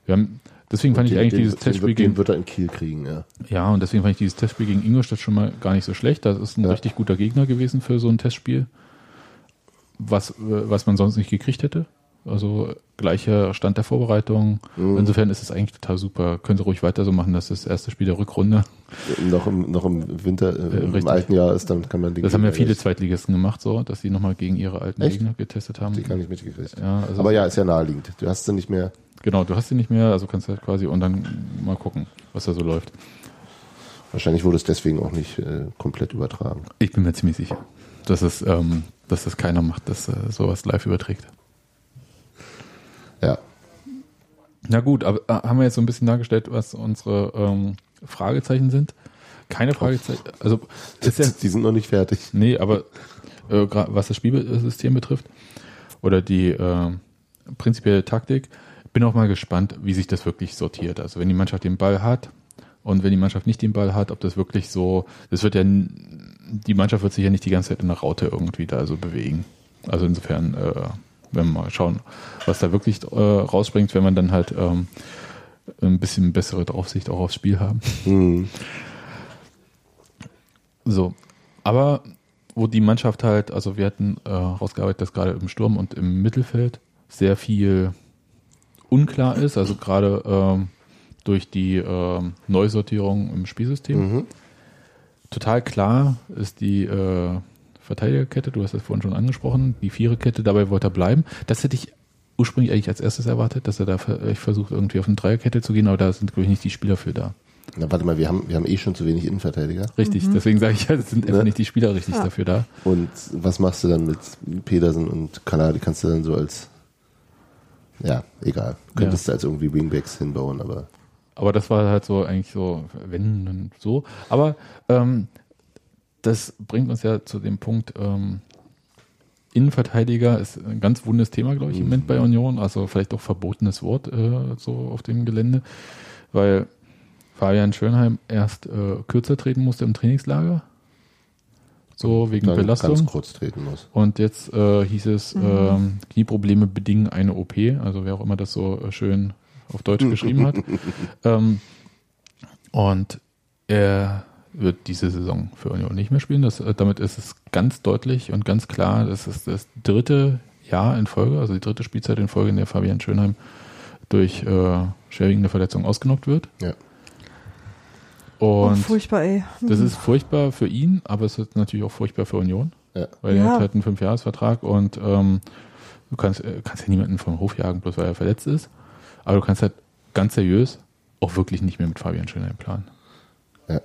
Wir haben, deswegen fand ich Den- eigentlich den, dieses den, Testspiel gegen Den wird er in Kiel kriegen, ja. ja, und deswegen fand ich dieses Testspiel gegen Ingolstadt schon mal gar nicht so schlecht. Das ist ein Ja. richtig guter Gegner gewesen für so ein Testspiel, was, äh, was man sonst nicht gekriegt hätte. Also gleicher Stand der Vorbereitung. Mhm. Insofern ist es eigentlich total super. Können Sie ruhig weiter so machen, dass das erste Spiel der Rückrunde. Noch im, noch im Winter, äh, im richtig. alten Jahr ist, dann kann man die Das haben ja viele Zweitligisten gemacht, so, dass sie nochmal gegen ihre alten Echt? Gegner getestet haben. die gar nicht mitgekriegt. Ja, also Aber ja, ist ja naheliegend. Du hast sie nicht mehr. genau, du hast sie nicht mehr, also kannst du halt quasi und dann mal gucken, was da so läuft. Wahrscheinlich wurde es deswegen auch nicht äh, komplett übertragen. Ich bin mir ziemlich sicher, dass es, ähm, dass das keiner macht, dass äh, sowas live überträgt. Ja. Na gut, aber äh, haben wir jetzt so ein bisschen dargestellt, was unsere ähm, Fragezeichen sind? Keine Fragezeichen, also ist ja, Die sind noch nicht fertig. nee, aber äh, was das Spielsystem betrifft oder die äh, prinzipielle Taktik, bin auch mal gespannt, wie sich das wirklich sortiert. Also wenn die Mannschaft den Ball hat und wenn die Mannschaft nicht den Ball hat, ob das wirklich so, das wird ja, die Mannschaft wird sich ja nicht die ganze Zeit in der Raute irgendwie da so bewegen. Also insofern, äh, wenn wir mal schauen, was da wirklich äh, rausspringt, wenn man dann halt ähm, ein bisschen bessere Draufsicht auch aufs Spiel haben. Hm. So, aber wo die Mannschaft halt, also wir hatten äh, rausgearbeitet, dass gerade im Sturm und im Mittelfeld sehr viel unklar ist, also gerade ähm, durch die ähm, Neusortierung im Spielsystem. Mhm. Total klar ist die äh, Verteidigerkette, du hast das vorhin schon angesprochen, die Viererkette, dabei wollte er bleiben. Das hätte ich ursprünglich eigentlich als erstes erwartet, dass er da vielleicht versucht, irgendwie auf eine Dreierkette zu gehen, aber da sind, glaube ich, nicht die Spieler für da. Na, warte mal, wir haben, wir haben eh schon zu wenig Innenverteidiger. Richtig, deswegen sage ich ja, es sind einfach Ne? nicht die Spieler richtig Ja. dafür da. Und was machst du dann mit Pedersen und Kanal? Die kannst du dann so als, ja, egal. Könntest du als irgendwie Wingbacks hinbauen, aber Aber das war halt so eigentlich so, wenn und so. Aber ähm, das bringt uns ja zu dem Punkt, ähm, Innenverteidiger ist ein ganz wundes Thema, glaube ich, im Moment bei Union. Also vielleicht auch verbotenes Wort äh, so auf dem Gelände, weil Fabian Schönheim erst äh, kürzer treten musste im Trainingslager. So wegen dann Belastung. ganz kurz treten muss. Und jetzt äh, hieß es, ähm, Knieprobleme bedingen eine OP, also wer auch immer das so äh, schön auf Deutsch geschrieben hat. Ähm, und er wird diese Saison für Union nicht mehr spielen. Das, äh, damit ist es ganz deutlich und ganz klar, das ist das dritte Jahr in Folge, also die dritte Spielzeit in Folge, in der Fabian Schönheim durch äh, schwerwiegende Verletzung ausgenockt wird. Ja. Oh, Und furchtbar, ey. das ist furchtbar für ihn, aber es ist natürlich auch furchtbar für Union. Ja. Weil Ja. er hat halt einen Fünfjahresvertrag und ähm, du kannst, äh, kannst ja niemanden vom Hof jagen, bloß weil er verletzt ist. Aber du kannst halt ganz seriös auch wirklich nicht mehr mit Fabian Schönheim planen. Ja.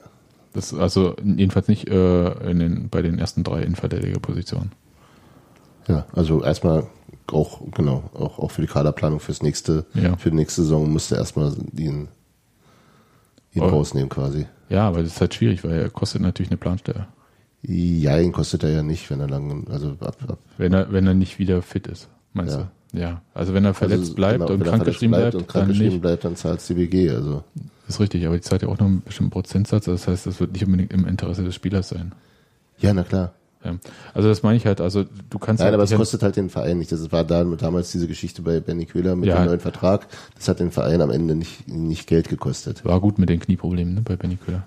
Das also jedenfalls nicht äh, in den, bei den ersten drei Innenverteidigerpositionen. Ja, also erstmal auch, genau, auch, auch für die Kaderplanung fürs nächste, Ja. für die nächste Saison musste erstmal ihn, ihn Oh. rausnehmen quasi. Ja, aber das ist halt schwierig, weil er kostet natürlich eine Planstelle. Ja, ihn kostet er ja nicht, wenn er lang, also ab, ab Wenn er, wenn er nicht wieder fit ist, meinst Ja. du? Ja. Also wenn er verletzt also, bleibt genau, und krankgeschrieben verletzt bleibt, und dann nicht. bleibt, dann zahlt die BG, also. Ist richtig, aber die zahlt ja auch noch einen bestimmten Prozentsatz. Das heißt, das wird nicht unbedingt im Interesse des Spielers sein. Ja, na klar. Ja. Also das meine ich halt, also du kannst Nein, halt aber es kostet halt den Verein nicht. Das war da, damals diese Geschichte bei Benny Köhler mit Ja. dem neuen Vertrag. Das hat den Verein am Ende nicht, nicht Geld gekostet. war gut mit den Knieproblemen ne, bei Benny Köhler.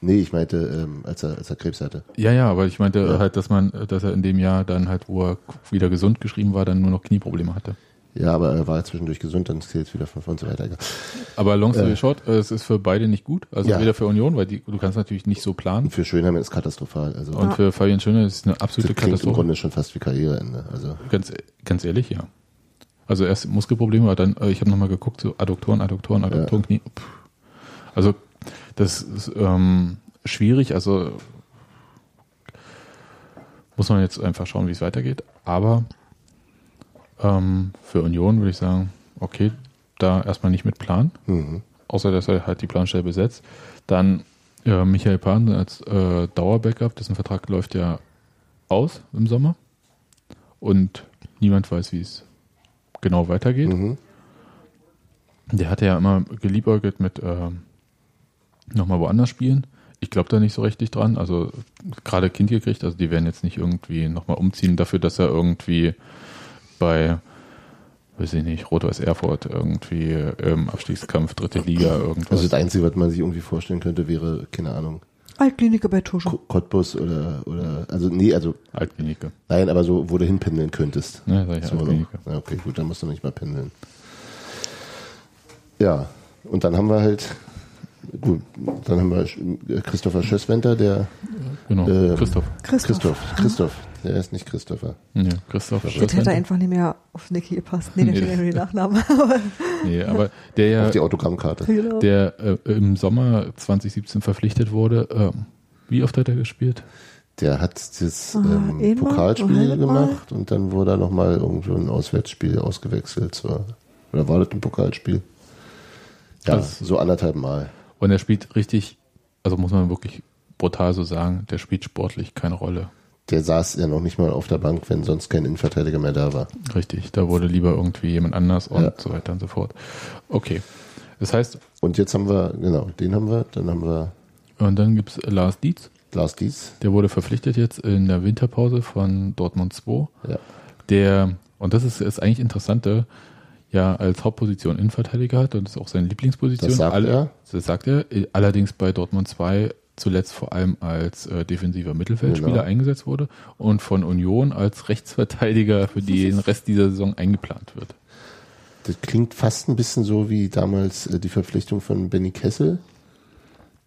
Nee, ich meinte, ähm, als, er, als er Krebs hatte. Ja, ja, aber ich meinte Ja. halt, dass man, dass er in dem Jahr dann halt, wo er wieder gesund geschrieben war, dann nur noch Knieprobleme hatte. Ja, aber er war zwischendurch gesund, dann zählt es wieder von vorn so weiter. Aber long story Äh. short, es ist für beide nicht gut. Also Ja. weder für Union, weil die, du kannst natürlich nicht so planen. Und für Schönheim ist es katastrophal. Also Und für Fabian Schöne ist es eine das absolute im Katastrophe. Grunde schon fast wie Karriereende. Also Ganz, ganz ehrlich, ja. Also erst Muskelprobleme, aber dann, äh, ich habe nochmal geguckt, so Adduktoren, Adduktoren, Adduktoren, Knie. Pff. Also das ist ähm, schwierig, also muss man jetzt einfach schauen, wie es weitergeht. Aber ähm, für Union würde ich sagen, okay, da erstmal nicht mit Plan, mhm. außer dass er halt die Planstelle besetzt. Dann äh, Michael Pan als äh, Dauerbackup, dessen Vertrag läuft ja aus im Sommer. Und niemand weiß, wie es genau weitergeht. Mhm. Der hatte ja immer geliebäugelt mit ähm, nochmal woanders spielen. Ich glaube da nicht so richtig dran. Also gerade Kind gekriegt, also die werden jetzt nicht irgendwie nochmal umziehen dafür, dass er irgendwie bei, weiß ich nicht, Rot-Weiß Erfurt irgendwie im Abstiegskampf dritte Liga irgendwas. Also das Einzige, was man sich irgendwie vorstellen könnte, wäre, keine Ahnung, Altkliniker bei Tusche. Ko- Cottbus oder, oder, also nee, also, Altklinike. nein, aber so, wo du hinpendeln könntest. Ne, sag ich So, Altklinike. ja, okay, gut, dann musst du nicht mal pendeln. Ja, und dann haben wir halt, gut, dann haben wir Christopher Schösswenter, der Genau. äh, Christoph. Christoph. Christoph, Christoph, der ist nicht Christopher. Ja, Christoph. Das hätte einfach nicht mehr auf Niki gepasst. Nee, der Nee. steht ja nur die Nachnamen. Aber Nee, aber der ja Auf die Autogrammkarte. genau. der äh, im Sommer 2017 verpflichtet wurde. Ähm, wie oft hat er gespielt? Der hat das Ah, ähm, einmal, Pokalspiel gemacht und dann wurde er nochmal irgendwo ein Auswärtsspiel ausgewechselt. Zur, oder war das ein Pokalspiel? Ja, Das- so anderthalb Mal. Und er spielt richtig, also muss man wirklich brutal so sagen, der spielt sportlich keine Rolle. Der saß ja noch nicht mal auf der Bank, wenn sonst kein Innenverteidiger mehr da war. Richtig, da wurde lieber irgendwie jemand anders und Ja. so weiter und so fort. Okay. Das heißt, Und jetzt haben wir, genau, den haben wir, dann haben wir und dann gibt's Lars Dietz, Lars Dietz. der wurde verpflichtet jetzt in der Winterpause von Dortmund 2. Ja. der, und das ist, ist eigentlich interessante, ja als Hauptposition Innenverteidiger hat und das ist auch seine Lieblingsposition. Das sagt Alle, er. Das sagt er. Allerdings bei Dortmund 2 zuletzt vor allem als äh, defensiver Mittelfeldspieler Genau. eingesetzt wurde und von Union als Rechtsverteidiger für den Rest dieser Saison eingeplant wird. Das klingt fast ein bisschen so wie damals äh, die Verpflichtung von Benny Kessel,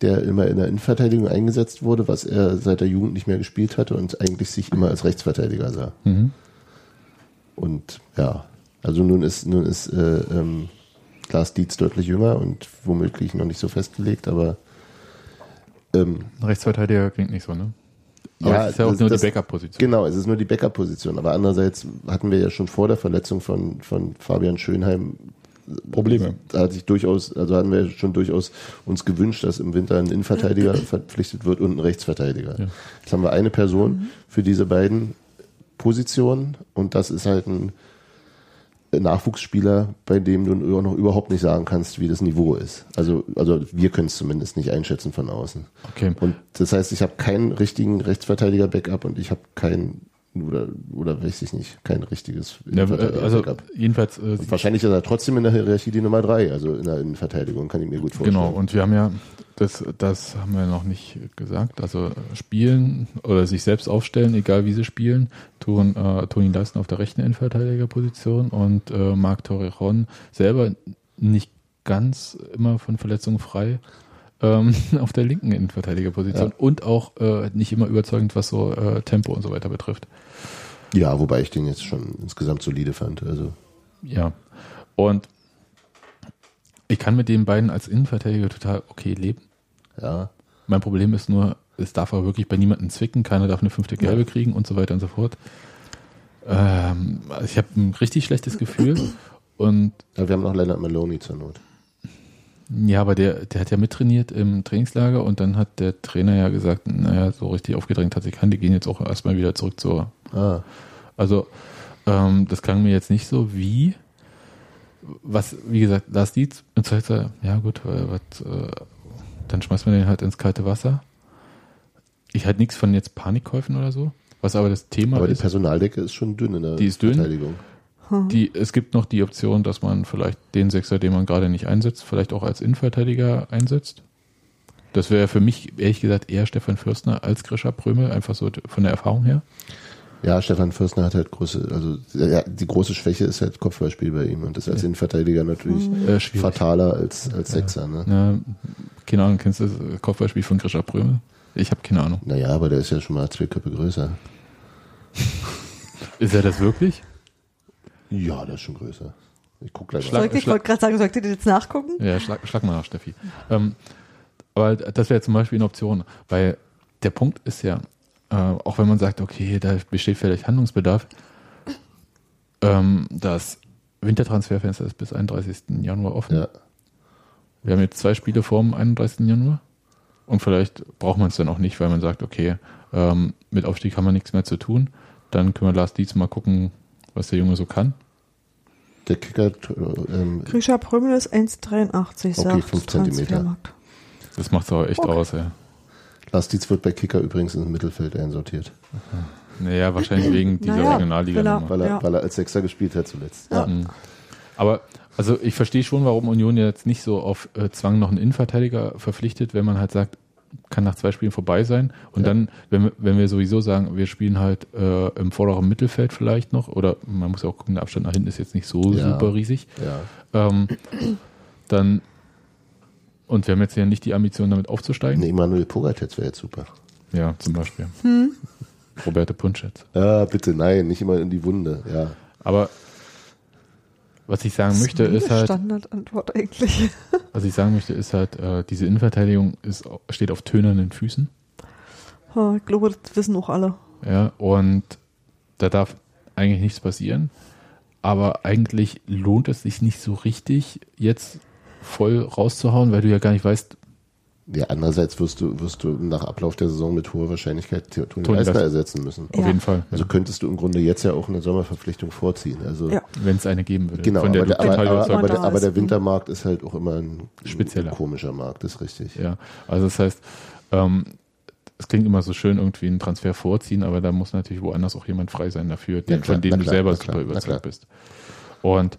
der immer in der Innenverteidigung eingesetzt wurde, was er seit der Jugend nicht mehr gespielt hatte und eigentlich sich immer als Rechtsverteidiger sah. Mhm. Und ja, also nun ist, nun ist äh, ähm, Lars Dietz deutlich jünger und womöglich noch nicht so festgelegt, aber ähm, Rechtsverteidiger klingt nicht so, ne? Aber Ja, es ist ja auch das- nur das- die Backup-Position. genau, es ist nur die Backup-Position. Aber andererseits hatten wir ja schon vor der Verletzung von, von Fabian Schönheim Probleme. Da hat sich durchaus, also hatten wir schon durchaus uns gewünscht, dass im Winter ein Innenverteidiger verpflichtet wird und ein Rechtsverteidiger. Ja. Jetzt haben wir eine Person für diese beiden Positionen und das ist halt ein Nachwuchsspieler, bei dem du auch noch überhaupt nicht sagen kannst, wie das Niveau ist. Also, also wir können es zumindest nicht einschätzen von außen. Okay. Und das heißt, ich habe keinen richtigen Rechtsverteidiger-Backup und ich habe kein oder oder weiß ich nicht, kein richtiges Ja, äh, also Innenverteidiger-Backup. jedenfalls äh, wahrscheinlich ist er trotzdem in der Hierarchie die Nummer drei, also in der Innenverteidigung, kann ich mir gut vorstellen. Genau, und wir haben ja, das, das haben wir noch nicht gesagt, also spielen oder sich selbst aufstellen, egal wie sie spielen, tun äh, Toni Leisten auf der rechten Innenverteidigerposition und äh, Marc Torrejon selber nicht ganz immer von Verletzungen frei ähm, auf der linken Innenverteidigerposition Ja. und auch äh, nicht immer überzeugend, was so äh, Tempo und so weiter betrifft. Ja, wobei ich den jetzt schon insgesamt solide fand. Also Ja. Und ich kann mit den beiden als Innenverteidiger total okay leben. ja, Mein Problem ist nur, es darf aber wirklich bei niemandem zwicken, keiner darf eine fünfte Gelbe kriegen und so weiter und so fort. Ähm, also ich habe ein richtig schlechtes Gefühl und aber wir haben noch Leonard Maloney zur Not. Ja, aber der, der hat ja mittrainiert im Trainingslager und dann hat der Trainer ja gesagt, naja, so richtig aufgedrängt hat sich keiner, die gehen jetzt auch erstmal wieder zurück zur, Ah, also ähm, das klang mir jetzt nicht so wie, was, wie gesagt, Lars Dietz, und so sagt er, ja gut, äh, was, äh, dann schmeißt man den halt ins kalte Wasser. Ich halt nichts von jetzt Panikkäufen oder so. Was aber das Thema aber die ist, Personaldecke ist schon dünn in der Die ist dünn. Verteidigung. Die, es gibt noch die Option, dass man vielleicht den Sechser, den man gerade nicht einsetzt, vielleicht auch als Innenverteidiger einsetzt. Das wäre für mich, ehrlich gesagt, eher Stefan Fürstner als Grisha Prömel, einfach so von der Erfahrung her. Ja, Stefan Fürstner hat halt große, also ja, die große Schwäche ist halt Kopfballspiel bei ihm und das ist als Innenverteidiger natürlich Äh, schwierig. fataler als, als Sechser. Ne? Ja, keine Ahnung, kennst du das Kopfballspiel von Grisha Bröme? Ich habe keine Ahnung. Naja, aber der ist ja schon mal zwei Köpfe größer. Ist er das wirklich? Ja, der ist schon größer. Ich guck gleich Schlag- mal. Sollte, ich wollte gerade sagen, sollt ihr das jetzt nachgucken? Ja, schlag, schlag mal nach, Steffi. Ähm, aber das wäre zum Beispiel eine Option, weil der Punkt ist ja, äh, auch wenn man sagt, okay, da besteht vielleicht Handlungsbedarf, ähm, das Wintertransferfenster ist bis 31. Januar offen. Ja. Wir haben jetzt zwei Spiele vor dem 31. Januar und vielleicht braucht man es dann auch nicht, weil man sagt, okay, ähm, mit Aufstieg haben wir nichts mehr zu tun. Dann können wir Lars Dietz mal gucken, was der Junge so kann. Der Kicker, ähm, Grisha Prömel ist 1,83, Okay, sagt fünf Zentimeter. Transfermarkt. Das macht es aber echt Okay. aus, ja. Lars Dietz wird bei Kicker übrigens ins Mittelfeld einsortiert, Naja, wahrscheinlich wegen dieser Naja, Regionalliga. er- Nummer. weil er, Ja. weil er als Sechser gespielt hat zuletzt. Ja. Mhm. Aber also ich verstehe schon, warum Union jetzt nicht so auf äh, Zwang noch einen Innenverteidiger verpflichtet, wenn man halt sagt, kann nach zwei Spielen vorbei sein. Und Ja. dann, wenn wir, wenn wir sowieso sagen, wir spielen halt äh, im vorderen Mittelfeld vielleicht noch, oder man muss ja auch gucken, der Abstand nach hinten ist jetzt nicht so Ja. super riesig, Ja. ähm, dann und wir haben jetzt ja nicht die Ambition, damit aufzusteigen. Nee, Emanuel Pogatetz wäre jetzt super. Ja, zum Beispiel. Hm? Roberto Punschetz. Ja, bitte, nein, nicht immer in die Wunde. Ja. Aber was ich sagen möchte, Das ist eine halt, Standardantwort eigentlich. Was ich sagen möchte, ist halt, äh, diese Innenverteidigung ist, steht auf tönernen Füßen. Ha, Ich glaube, das wissen auch alle. Ja, und da darf eigentlich nichts passieren. Aber eigentlich lohnt es sich nicht so richtig, jetzt voll rauszuhauen, weil du ja gar nicht weißt, Ja, andererseits wirst du, wirst du nach Ablauf der Saison mit hoher Wahrscheinlichkeit Toni Toni Leistner Leistner. ersetzen müssen. auf Ja. jeden Fall, Also könntest du im Grunde jetzt ja auch eine Sommerverpflichtung vorziehen. Also Ja. wenn es eine geben würde, genau, von der aber, der, aber, aber, aber, der, aber der Wintermarkt ist halt auch immer ein, Spezieller. ein komischer Markt, ist richtig. Ja, also das heißt, ähm, es klingt immer so schön, irgendwie einen Transfer vorziehen, aber da muss natürlich woanders auch jemand frei sein dafür, den, klar, von dem du klar, selber super überzeugt bist. Und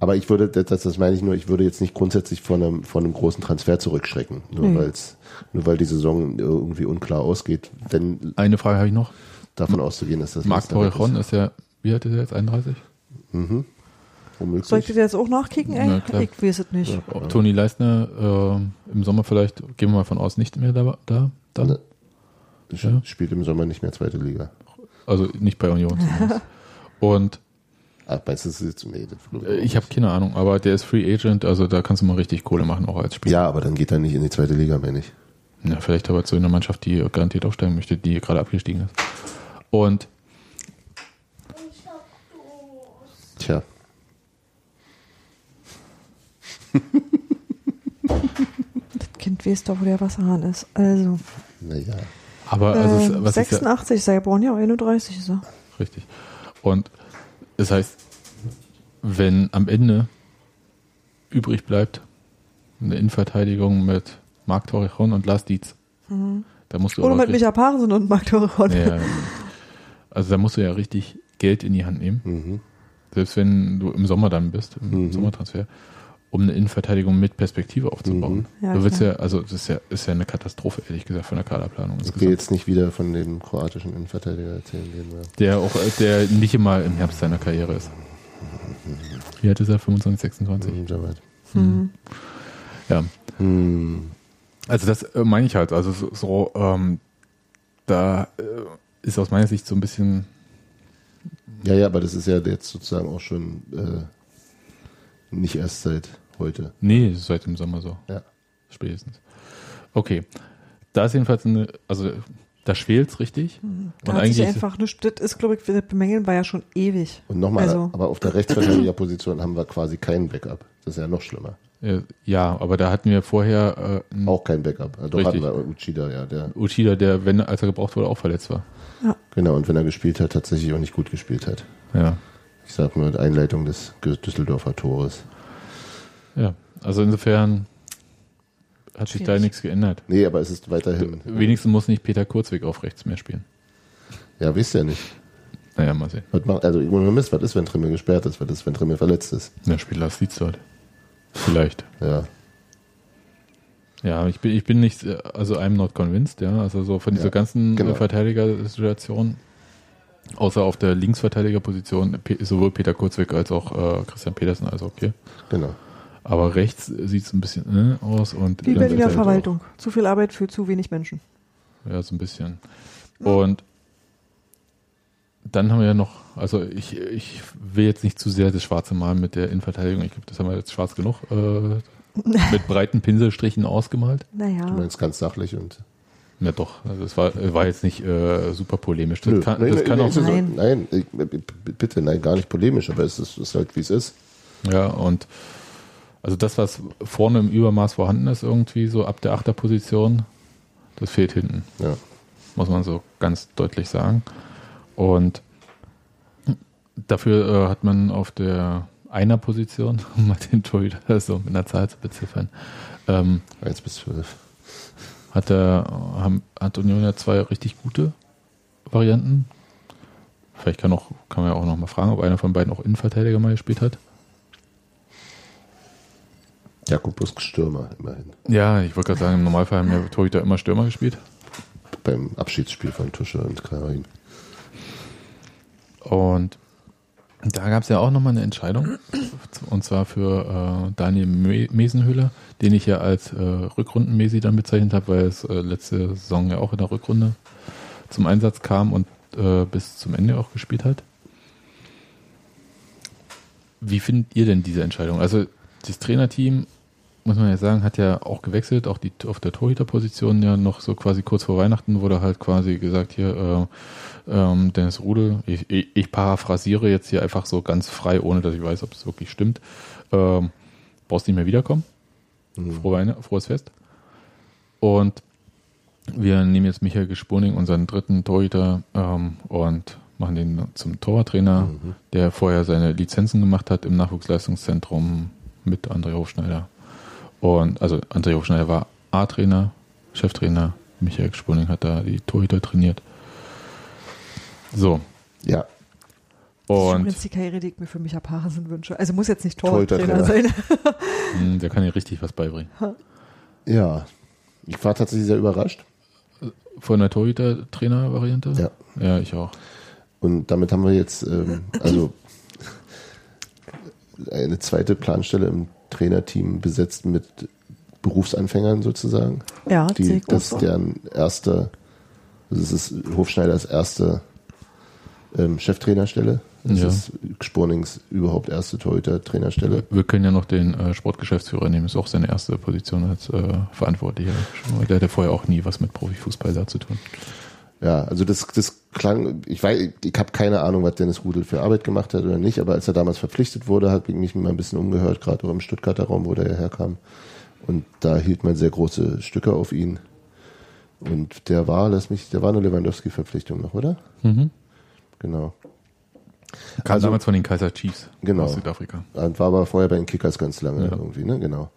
Aber ich würde, das, das meine ich nur, ich würde jetzt nicht grundsätzlich von einem, von einem großen Transfer zurückschrecken, nur Nee. weil's, nur weil die Saison irgendwie unklar ausgeht, denn eine Frage habe ich noch. davon auszugehen, dass das Marc Torrejon ist ja, wie alt ist er jetzt, 31? Mhm. Womöglich. Soll ich das jetzt auch nachkicken? Ey? Na, klar. ich weiß es nicht. Ob Toni Leistner äh, im Sommer vielleicht, gehen wir mal von aus, nicht mehr da, da dann? Ne. Ja. Spielt im Sommer nicht mehr zweite Liga. Also nicht bei Union zumindest. Und Meinst du, jetzt, nee, das äh, ich habe keine Ahnung, aber der ist Free Agent, also da kannst du mal richtig Kohle machen, auch als Spieler. Ja, aber dann geht er nicht in die zweite Liga, meine ich. Ja, vielleicht aber zu einer Mannschaft, die garantiert aufsteigen möchte, die gerade abgestiegen ist. Und Tja. Das Kind weiß doch, wo der Wasserhahn ist. Also, Naja. aber also ähm, was ist ja, 86, Seilborn, ja, 31 ist er. richtig. Und das heißt, wenn am Ende übrig bleibt eine Innenverteidigung mit Marc Torrejon und Lars Dietz, da musst du Oder mit Micha Parensen und Marc Torrejon. Ja, also da musst du ja richtig Geld in die Hand nehmen. Mhm. Selbst wenn du im Sommer dann bist, im Mhm. Sommertransfer, um eine Innenverteidigung mit Perspektive aufzubauen. Mhm. Ja, du willst ja, also das ist ja, ist ja eine Katastrophe, ehrlich gesagt, von der Kaderplanung Ich will insgesamt. jetzt nicht wieder von dem kroatischen Innenverteidiger erzählen, den wir. Der auch, der nicht immer im Herbst seiner Karriere ist. Wie alt ist er? 25, 26? Mhm, soweit. Hm. Ja. Hm. Also das äh, meine ich halt. Also so, so ähm, da äh, ist aus meiner Sicht so ein bisschen Ja, ja, aber das ist ja jetzt sozusagen auch schon äh, nicht erst seit heute. Nee, seit dem Sommer so. Ja. Spätestens. Okay. Da ist jedenfalls eine, also da schwelt's richtig. Da Und hat sich eigentlich- einfach nicht, das ist, glaube ich, das Bemängeln war ja schon ewig. Und nochmal, Also- aber auf der Rechtsverteidigerposition haben wir quasi keinen Backup. Das ist ja noch schlimmer. Äh, Ja, aber da hatten wir vorher äh, Auch kein Backup. Also doch hatten wir Uchida, ja, der Uchida, der, wenn als er gebraucht wurde, auch verletzt war. genau, und wenn er gespielt hat, tatsächlich auch nicht gut gespielt hat. Ja. Ich sag nur Einleitung des Düsseldorfer Tores. Ja. Also insofern hat sich da nichts geändert. Nee, aber es ist weiterhin. Wenigstens muss nicht Peter Kurzweg auf rechts mehr spielen. Ja, wisst ihr nicht. Naja, mal sehen. Was macht, also, ohne Mist, was ist, wenn Trimmel gesperrt ist? Was ist, wenn Trimmel verletzt ist? Der Spieler Lars dort. Vielleicht. Ja. Ja, ich bin, ich bin nicht, äh, also I'm not convinced, ja. Also so von dieser Ja, ganzen genau. Verteidigersituation Außer auf der Linksverteidigerposition sowohl Peter Kurzweg als auch äh, Christian Petersen, also okay. Genau. Aber rechts sieht es ein bisschen äh, aus und Die Berliner halt auch. Verwaltung. Zu viel Arbeit für zu wenig Menschen. Ja, so ein bisschen. Und dann haben wir ja noch, also ich, ich will jetzt nicht zu sehr das Schwarze malen mit der Innenverteidigung. Ich glaube, das haben wir jetzt schwarz genug äh, mit breiten Pinselstrichen ausgemalt. Du Naja. meinst ganz sachlich und. Ja, doch. Also es war, war jetzt nicht äh, super polemisch. Das Nö, kann, nein, das nein, kann nein, auch Nein. nein, ich, bitte, nein, gar nicht polemisch, aber es ist, ist halt wie es ist. Ja, und also das, was vorne im Übermaß vorhanden ist, irgendwie so ab der Achterposition, das fehlt hinten, Ja. muss man so ganz deutlich sagen. Und dafür äh, hat man auf der Einer-Position, um mal den Torhüter so mit einer Zahl zu beziffern, ähm, 1 bis 12. hat, der, haben, hat Union ja zwei richtig gute Varianten. Vielleicht kann, auch, kann man ja auch noch mal fragen, ob einer von beiden auch Innenverteidiger mal gespielt hat. Jakobus Stürmer immerhin. Ja, ich wollte gerade sagen, im Normalfall haben ja Torhüter immer Stürmer gespielt. Beim Abschiedsspiel von Tusche und Karin. Und da gab es ja auch nochmal eine Entscheidung. Und zwar für äh, Daniel Me Mesenhöhler, den ich ja als äh, Rückrunden-Mesi dann bezeichnet habe, weil es äh, letzte Saison ja auch in der Rückrunde zum Einsatz kam und äh, bis zum Ende auch gespielt hat. Wie findet ihr denn diese Entscheidung? Also das Trainerteam, muss man ja sagen, hat ja auch gewechselt, auch die auf der Torhüterposition ja noch so quasi kurz vor Weihnachten wurde halt quasi gesagt, hier, äh, ähm, Dennis Rudel, ich, ich, ich paraphrasiere jetzt hier einfach so ganz frei, ohne dass ich weiß, ob es wirklich stimmt, ähm, brauchst nicht mehr wiederkommen. Frohe Weine, frohes Fest. Und wir nehmen jetzt Michael Gespurning, unseren dritten Torhüter, ähm, und machen den zum Torwarttrainer, der vorher seine Lizenzen gemacht hat im Nachwuchsleistungszentrum mit André Hofschneider. Und also André Hofschneider war A-Trainer, Cheftrainer, Michael Gespurning hat da die Torhüter trainiert. So. Ja, Und Übrigens die Karriere, die ich mir für Micha Parensen wünsche. Also muss jetzt nicht Torhütertrainer. sein. hm, der kann dir richtig was beibringen. ja. Ich war tatsächlich sehr überrascht. Von der Torhüter-Trainer-Variante? Ja. Ja, ich auch. Und damit haben wir jetzt ähm, also eine zweite Planstelle im Trainerteam besetzt mit Berufsanfängern sozusagen. Ja, sehe die, das ist deren erster, also es ist Hofschneiders erste ähm, Cheftrainerstelle. Das Ja. ist Spornings überhaupt erste Torhüter-Trainerstelle. Wir können ja noch den äh, Sportgeschäftsführer nehmen, ist auch seine erste Position als äh, Verantwortlicher. Der hatte vorher auch nie was mit Profifußball da zu tun. Ja, also das, das klang, ich weiß, ich habe keine Ahnung, was Dennis Rudel für Arbeit gemacht hat oder nicht, aber als er damals verpflichtet wurde, hat ich mich mal ein bisschen umgehört, gerade auch im Stuttgarter Raum, wo der ja herkam. Und da hielt man sehr große Stücke auf ihn. Und der war, lass mich, der war eine Lewandowski-Verpflichtung noch, oder? Mhm. Genau. Kam Also- damals von den Kaiser Chiefs Genau. aus Südafrika. Und war aber vorher bei den Kickers ganz lange Ja. irgendwie, ne? Genau.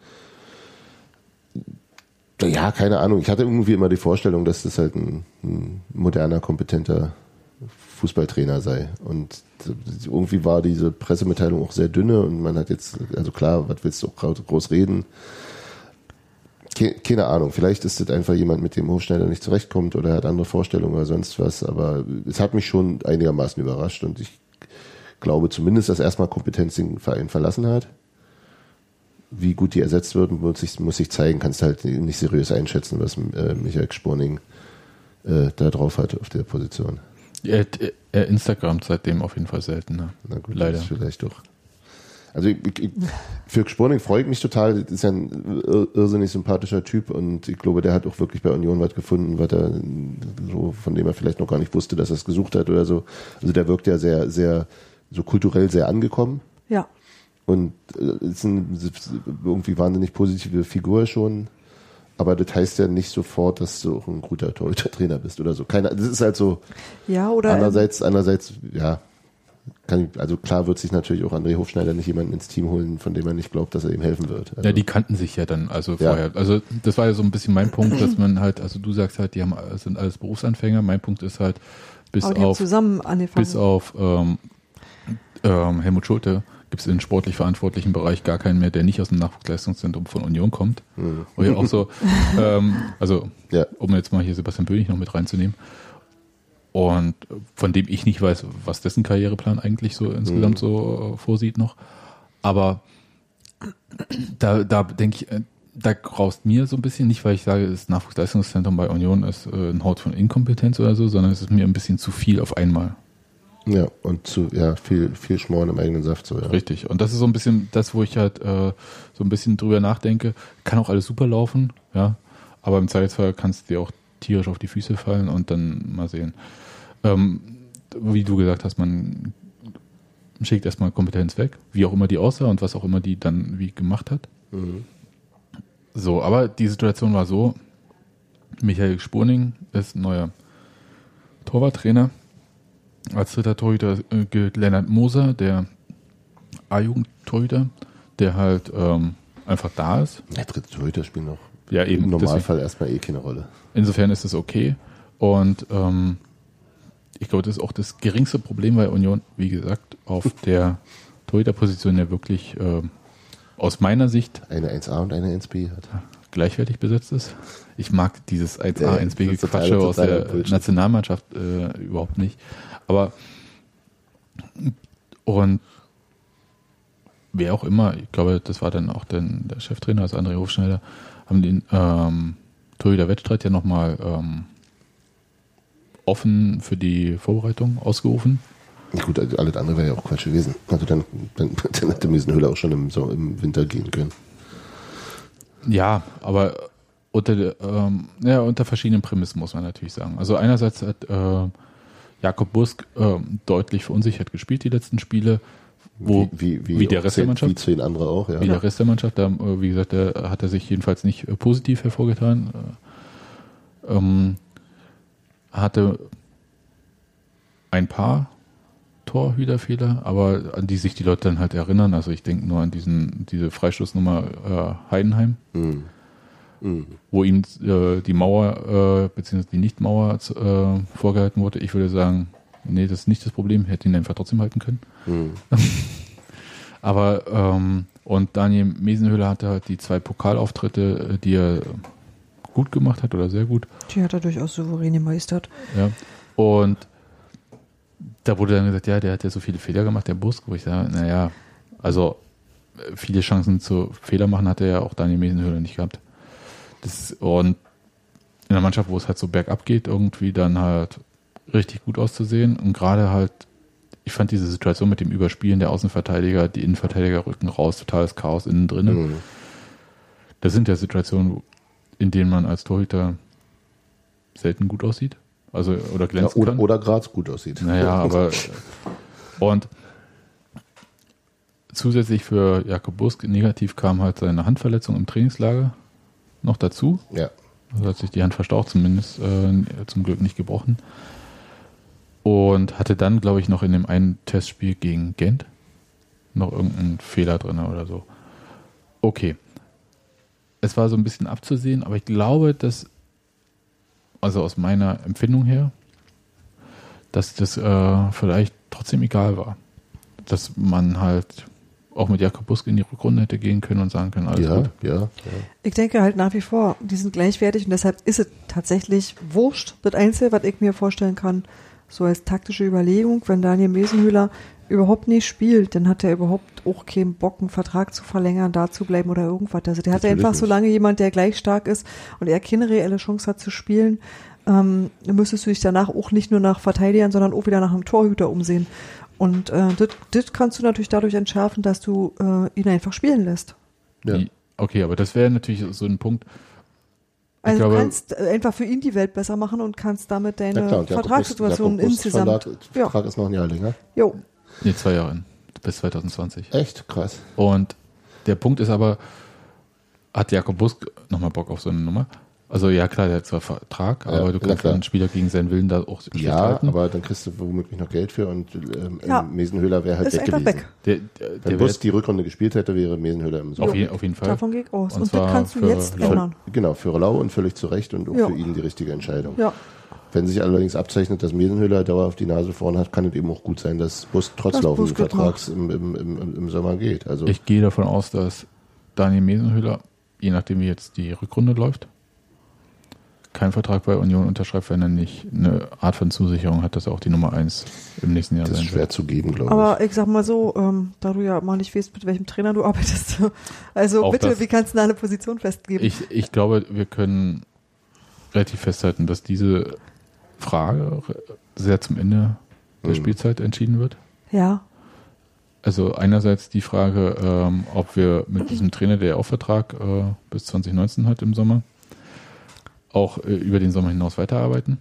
Ja, keine Ahnung. Ich hatte irgendwie immer die Vorstellung, dass das halt ein, ein moderner, kompetenter Fußballtrainer sei. Und irgendwie war diese Pressemitteilung auch sehr dünne und man hat jetzt, also klar, was willst du auch groß- reden? Ke- Keine Ahnung, vielleicht ist das einfach jemand, mit dem Hofschneider nicht zurechtkommt oder er hat andere Vorstellungen oder sonst was, aber es hat mich schon einigermaßen überrascht und ich glaube zumindest, dass erstmal Kompetenz den Verein verlassen hat. Wie gut die ersetzt wird, muss sich, muss sich zeigen, kannst halt nicht seriös einschätzen, was äh, Michael Sporning äh, da drauf hat auf der Position. Er, er Instagram seitdem auf jeden Fall seltener. Na gut, Leider. das ist vielleicht doch. Also ich, ich, ich, für Sporning freue ich mich total. Das ist ja ein ir- irrsinnig sympathischer Typ und ich glaube, der hat auch wirklich bei Union was gefunden, was er so, von dem er vielleicht noch gar nicht wusste, dass er es gesucht hat oder so. Also der wirkt ja sehr, sehr, so kulturell sehr angekommen. Ja. Und äh, ist ein, irgendwie wahnsinnig positive Figur schon. Aber das heißt ja nicht sofort, dass du auch ein guter Torhüter-Trainer bist oder so. Keine, das ist halt so. Ja, oder ähm, Andererseits, andererseits, ja, kann ich, also klar wird sich natürlich auch André Hofschneider nicht jemanden ins Team holen, von dem er nicht glaubt, dass er ihm helfen wird. Also, Ja, die kannten sich ja dann also Ja. vorher. Also das war ja so ein bisschen mein Punkt, dass man halt, also du sagst halt, die haben sind alles Berufsanfänger. Mein Punkt ist halt, bis auf zusammen angefangen. bis auf ähm, ähm, Helmut Schulte gibt es im sportlich verantwortlichen Bereich gar keinen mehr, der nicht aus dem Nachwuchsleistungszentrum von Union kommt. Mhm. Und ja auch so, ähm, also Ja. um jetzt mal hier Sebastian Bönig noch mit reinzunehmen. und von dem ich nicht weiß, was dessen Karriereplan eigentlich so insgesamt Mhm. so äh, vorsieht noch. Aber da, da denke ich, äh, da graust mir so ein bisschen, nicht weil ich sage, das Nachwuchsleistungszentrum bei Union ist äh, ein Haut von Inkompetenz oder so, sondern es ist mir ein bisschen zu viel auf einmal. Ja, und zu, ja, viel, viel Schmoren im eigenen Saft, so, ja. Richtig. Und das ist so ein bisschen das, wo ich halt äh, so ein bisschen drüber nachdenke. Kann auch alles super laufen, ja. Aber im Zweifelsfall kannst du dir auch tierisch auf die Füße fallen und dann mal sehen. Ähm, wie du gesagt hast, man schickt erstmal Kompetenz weg, wie auch immer die aussah und was auch immer die dann wie gemacht hat. Mhm. So, aber die Situation war so, Michael Spurning ist neuer Torwarttrainer. Als dritter Torhüter äh, gilt Lennart Moser, der A-Jugend-Torhüter, der halt ähm, einfach da ist. Der dritte Torhüter spielt noch Ja, eben. im deswegen- Normalfall erstmal eh keine Rolle. Insofern ist es okay. Und ähm, ich glaube, das ist auch das geringste Problem bei Union, wie gesagt, auf der Torhüterposition, der wirklich ähm, aus meiner Sicht Eine 1A und eine 1B hat. Gleichwertig besetzt ist. Ich mag dieses 1A, Ja, 1B das ist Gequatsche aus der Bullshit. Nationalmannschaft äh, überhaupt nicht. Aber und wer auch immer, ich glaube, das war dann auch dann der Cheftrainer, also André Hofschneider, haben den ähm, Torhüter-Wettstreit ja nochmal ähm, offen für die Vorbereitung ausgerufen. Gut, also alles andere wäre ja auch Quatsch gewesen. Also dann, dann, dann hätte Miesenhöhle auch schon im, so im Winter gehen können. Ja, aber unter, der, ähm, ja, unter verschiedenen Prämissen muss man natürlich sagen. Also einerseits hat äh, Jakob Busk äh, deutlich verunsichert gespielt die letzten Spiele, wo wie, wie, wie der auch Rest der zehn- Mannschaft? Wie zehn andere auch, ja. wie der Rest der Mannschaft, da, äh, wie gesagt, da hat er sich jedenfalls nicht äh, positiv hervorgetan. Äh, ähm, hatte ein paar Torhüterfehler, aber an die sich die Leute dann halt erinnern. Also ich denke nur an diesen, diese Freistoßnummer äh, Heidenheim, Mhm. Mhm. wo ihm äh, die Mauer äh, bzw. die Nichtmauer äh, vorgehalten wurde. Ich würde sagen, nee, das ist nicht das Problem, hätte ihn einfach trotzdem halten können. Mhm. Aber ähm, und Daniel Mesenhöhler hatte halt die zwei Pokalauftritte, äh, die er gut gemacht hat oder sehr gut. Die hat er durchaus souverän gemeistert. Ja. Und da wurde dann gesagt, ja, der hat ja so viele Fehler gemacht, der Busk, wo ich sage, naja, also äh, viele Chancen zu Fehler machen hat er ja auch Daniel Mesenhöhler nicht gehabt. Das, und in einer Mannschaft, wo es halt so bergab geht, irgendwie dann halt richtig gut auszusehen und gerade halt, ich fand diese Situation mit dem Überspielen der Außenverteidiger, die Innenverteidiger rücken raus, totales Chaos innen drin. Mhm. Das sind ja Situationen, in denen man als Torhüter selten gut aussieht. Also, oder Ja, glänzen oder kann. oder Graz gut aussieht. Naja, aber und zusätzlich für Jakob Busk negativ kam halt seine Handverletzung im Trainingslager noch dazu. Ja. Also hat sich die Hand verstaucht, zumindest äh, zum Glück nicht gebrochen. Und hatte dann, glaube ich, noch in dem einen Testspiel gegen Gent noch irgendeinen Fehler drin oder so. Okay. Es war so ein bisschen abzusehen, aber ich glaube, dass, also aus meiner Empfindung her, dass das äh, vielleicht trotzdem egal war. Dass man halt auch mit Jakob Busk in die Rückrunde hätte gehen können und sagen können, alles Ja, gut. ja, ja. Ich denke halt nach wie vor, die sind gleichwertig und deshalb ist es tatsächlich wurscht. Das Einzige, was ich mir vorstellen kann, so als taktische Überlegung, wenn Daniel Mesenhühler überhaupt nicht spielt, dann hat er überhaupt auch keinen Bock, einen Vertrag zu verlängern, da zu bleiben oder irgendwas. Also der hat einfach, nicht. solange jemand, der gleich stark ist und er keine reelle Chance hat zu spielen, ähm, dann müsstest du dich danach auch nicht nur nach Verteidigern, sondern auch wieder nach einem Torhüter umsehen. Und äh, das- das kannst du natürlich dadurch entschärfen, dass du äh, ihn einfach spielen lässt. ja. Okay, aber das wäre natürlich so ein Punkt. Also glaube- du kannst äh, einfach für ihn die Welt besser machen und kannst damit Ja, deine klar, und Jakob Vertragssituation Jakob Bus insgesamt. Verlag- Ja. Vertrag ist noch ein Jahr länger. Jo, Nee, zwei Jahre in, bis 2020. Echt krass. Und der Punkt ist aber, hat Jakob Busk nochmal Bock auf so eine Nummer? Also ja, klar, der hat zwar Vertrag, Ja, aber du kannst klar. einen Spieler gegen seinen Willen da auch Ja, halten. aber dann kriegst du womöglich noch Geld für und ähm, Ja. Mesenhöhler wäre halt ist weg einfach gewesen. weg. der, der, Wenn der Bus die Rückrunde gespielt hätte, wäre Mesenhöhler im Sommer. auf, je, auf jeden Fall. Davon gehe ich aus. Und Und, das kannst du jetzt Lau. ändern. Genau, für Lau und völlig zu Recht und auch Ja. für ihn die richtige Entscheidung. Ja, Wenn sich allerdings abzeichnet, dass Mesenhöhler dauerhaft die Nase vorn hat, kann es eben auch gut sein, dass Bus trotz Dass laufenden Vertrags im, im, im, im Sommer geht. Also Ich gehe davon aus, dass Daniel Mesenhöhler, je nachdem wie jetzt die Rückrunde läuft, keinen Vertrag bei Union unterschreibt, wenn er nicht eine Art von Zusicherung hat, dass er auch die Nummer 1 im nächsten Jahr Das ist sein schwer wird. zu geben, glaube Aber ich sag mal so, ähm, da du ja mal nicht weißt, mit welchem Trainer du arbeitest, also Auch bitte, das- wie kannst du da eine Position festgeben? Ich, ich glaube, wir können relativ festhalten, dass diese Frage sehr zum Ende der Mhm. Spielzeit entschieden wird. ja, Also einerseits die Frage, ähm, ob wir mit diesem Trainer, der ja auch Vertrag äh, bis 2019 hat im Sommer, auch äh, über den Sommer hinaus weiterarbeiten.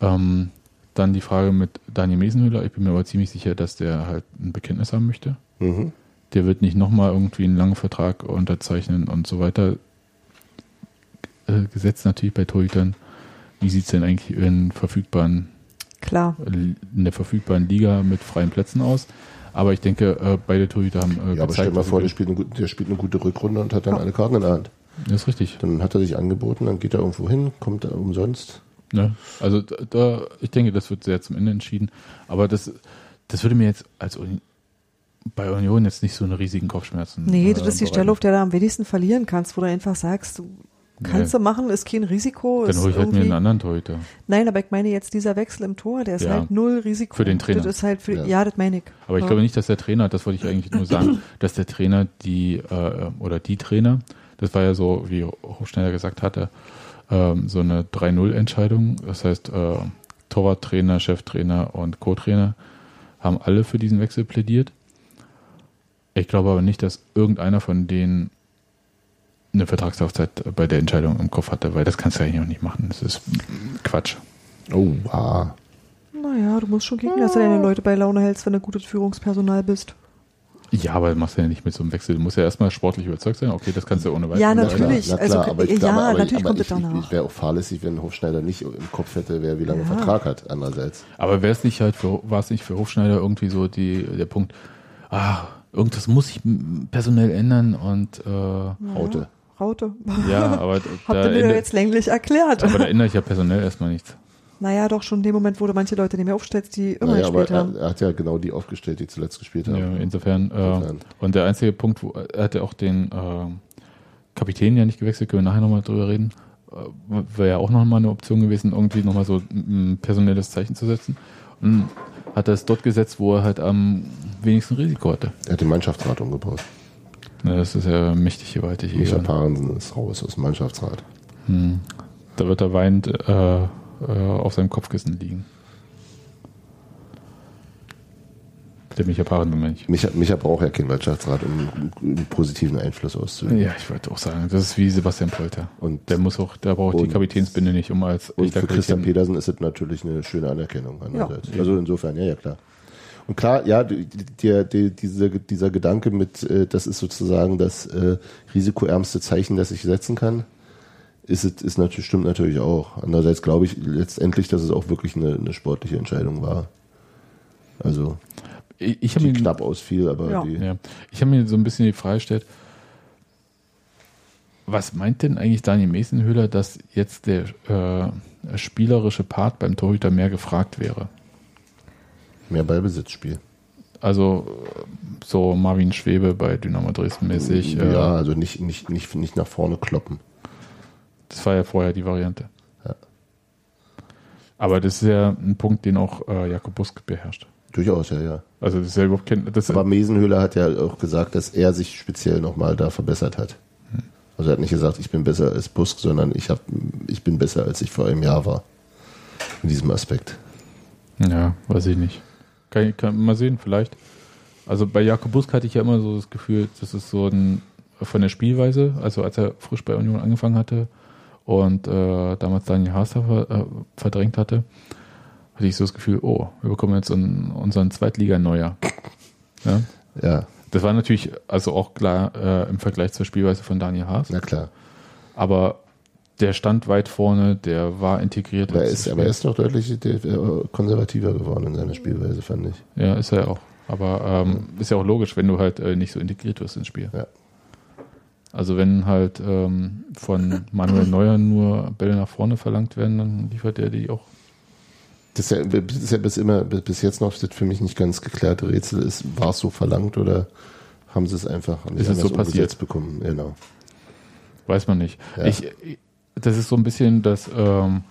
Ähm, dann die Frage mit Daniel Mesenhöhler. Ich bin mir aber ziemlich sicher, dass der halt ein Bekenntnis haben möchte. Mhm. Der wird nicht nochmal irgendwie einen langen Vertrag unterzeichnen und so weiter. Äh, gesetzt natürlich bei Torhütern. Wie sieht es denn eigentlich in verfügbaren klar. in der verfügbaren Liga mit freien Plätzen aus. Aber ich denke, äh, beide Torhüter haben äh, Ja, aber stell dir mal vor, der spielt, eine, gute- der spielt eine gute Rückrunde und hat dann Ja. alle Karten in der Hand. Das ist richtig. Dann hat er sich angeboten, dann geht er irgendwo hin, kommt er umsonst. Ne? Also da, da, ich denke, das wird sehr zum Ende entschieden. Aber das, das würde mir jetzt als Uni bei Union jetzt nicht so einen riesigen Kopfschmerzen. Nee, äh, das ist die bereiten. Stelle, auf der du am wenigsten verlieren kannst, wo du einfach sagst, du kannst Nee. du machen, ist kein Risiko. Dann hole ich halt mir einen anderen Torhüter. Nein, aber ich meine jetzt dieser Wechsel im Tor, der ist Ja. halt null Risiko. Für den Trainer. Das ist halt für, Ja. ja. das meine ich. Aber ich ja. glaube nicht, dass der Trainer, das wollte ich eigentlich nur sagen, dass der Trainer die äh, oder die Trainer, das war ja so, wie Hochschneider gesagt hatte, ähm, so eine 3-0-Entscheidung. Das heißt, äh, Torwarttrainer, Cheftrainer und Co-Trainer haben alle für diesen Wechsel plädiert. Ich glaube aber nicht, dass irgendeiner von denen eine Vertragslaufzeit bei der Entscheidung im Kopf hatte, weil das kannst du eigentlich auch nicht machen. Das ist Quatsch. Oh, ah. Naja, du musst schon gucken, dass du deine Leute bei Laune hältst, wenn du gutes Führungspersonal bist. Ja, aber machst du ja nicht mit so einem Wechsel. Du musst ja erstmal sportlich überzeugt sein. Okay, das kannst du ohne weiteres. Ja, Na natürlich. klar, na klar, Also, aber ich ja, glaube, aber natürlich ich, aber kommt ich, es danach. Ich, ich wäre auch fahrlässig, wenn Hofschneider nicht im Kopf hätte, wer wie lange Ja. Vertrag hat, andererseits. Aber wäre es nicht halt für, war es nicht für Hofschneider irgendwie so die, der Punkt, ah, irgendwas muss sich m- personell ändern und äh, Raute. Raute. ja, aber da, Habt ihr mir jetzt länglich erklärt. aber da ändere ich ja personell erstmal nichts. naja, doch schon in dem Moment, wo du manche Leute nicht mehr aufstellst, die immer Naja, aber gespielt haben. er, er hat ja genau die aufgestellt, die zuletzt gespielt haben. Ja, insofern, äh, Insofern. und der einzige Punkt, wo er hatte auch den äh, Kapitän ja nicht gewechselt, können wir nachher nochmal drüber reden. Äh, Wäre ja auch nochmal eine Option gewesen, irgendwie nochmal so ein personelles Zeichen zu setzen. Und hat er es dort gesetzt, wo er halt am wenigsten Risiko hatte. Er hat den Mannschaftsrat umgebaut. Na, das ist ja mächtig gewaltig. Micha Egon. Parensen ist raus aus dem Mannschaftsrat. Hm. Da wird er weinend äh, äh, auf seinem Kopfkissen liegen. Der Micha Parensen-Mensch. Micha, Micha braucht ja keinen Mannschaftsrat, um einen positiven Einfluss auszuüben. Ja, ich wollte auch sagen, das ist wie Sebastian Polter. Und, Der muss auch, der braucht die Kapitänsbinde nicht, um als und für Christian Pedersen ist es natürlich eine schöne Anerkennung. Ja. Also insofern, ja, ja, klar. Und klar, ja, die, die, die, diese, dieser Gedanke mit, äh, das ist sozusagen das äh, risikoärmste Zeichen, das ich setzen kann, ist, es- ist natürlich, stimmt natürlich auch. Andererseits glaube ich letztendlich, dass es auch wirklich eine, eine sportliche Entscheidung war. Also, Ich, ich habe die mir, knapp ausfiel, aber Ja. die, ja, ich habe mir so ein bisschen die Frage gestellt, was meint denn eigentlich Daniel Mesenhöhler, dass jetzt der äh, spielerische Part beim Torhüter mehr gefragt wäre? Mehr Ballbesitzspiel. Also so Marvin Schwebe bei Dynamo Dresden mäßig. ja, Äh, also nicht, nicht, nicht, nicht nach vorne kloppen. Das war ja vorher die Variante. Ja. Aber das ist ja ein Punkt, den auch äh, Jakob Busk beherrscht. Durchaus, ja, ja. Also das ist ja überhaupt kein, das Aber Mesenhöhler hat ja auch gesagt, dass er sich speziell nochmal da verbessert hat. Also er hat nicht gesagt, ich bin besser als Busk, sondern ich, hab, ich bin besser, als ich vor einem Jahr war. In diesem Aspekt. Ja, weiß ich nicht. Kann, ich- kann mal sehen, vielleicht. Also bei Jakob Busk hatte ich ja immer so das Gefühl, das ist so ein von der Spielweise, also als er frisch bei Union angefangen hatte und äh, damals Daniel Haas da ver, äh, verdrängt hatte, hatte ich so das Gefühl, oh, wir bekommen jetzt einen, unseren Zweitliga-Neuer. Ja? Ja, Das war natürlich also auch klar äh, im Vergleich zur Spielweise von Daniel Haas, na klar. aber der stand weit vorne, der war integriert. Aber er ist, aber er Spiel. ist doch deutlich äh, konservativer geworden in seiner Spielweise, fand ich. Ja, ist er ja auch. Aber ähm, ist ja auch logisch, wenn du halt äh, nicht so integriert wirst ins Spiel. Ja. Also wenn halt ähm, von Manuel Neuer nur Bälle nach vorne verlangt werden, dann liefert er die auch. Das ist ja, das ist ja bis immer, bis jetzt noch das für mich nicht ganz geklärte Rätsel ist, war es so verlangt oder haben sie es einfach Ist es so passiert? bekommen? Genau. Weiß man nicht. Ja. Ich- das ist so ein bisschen das ähm,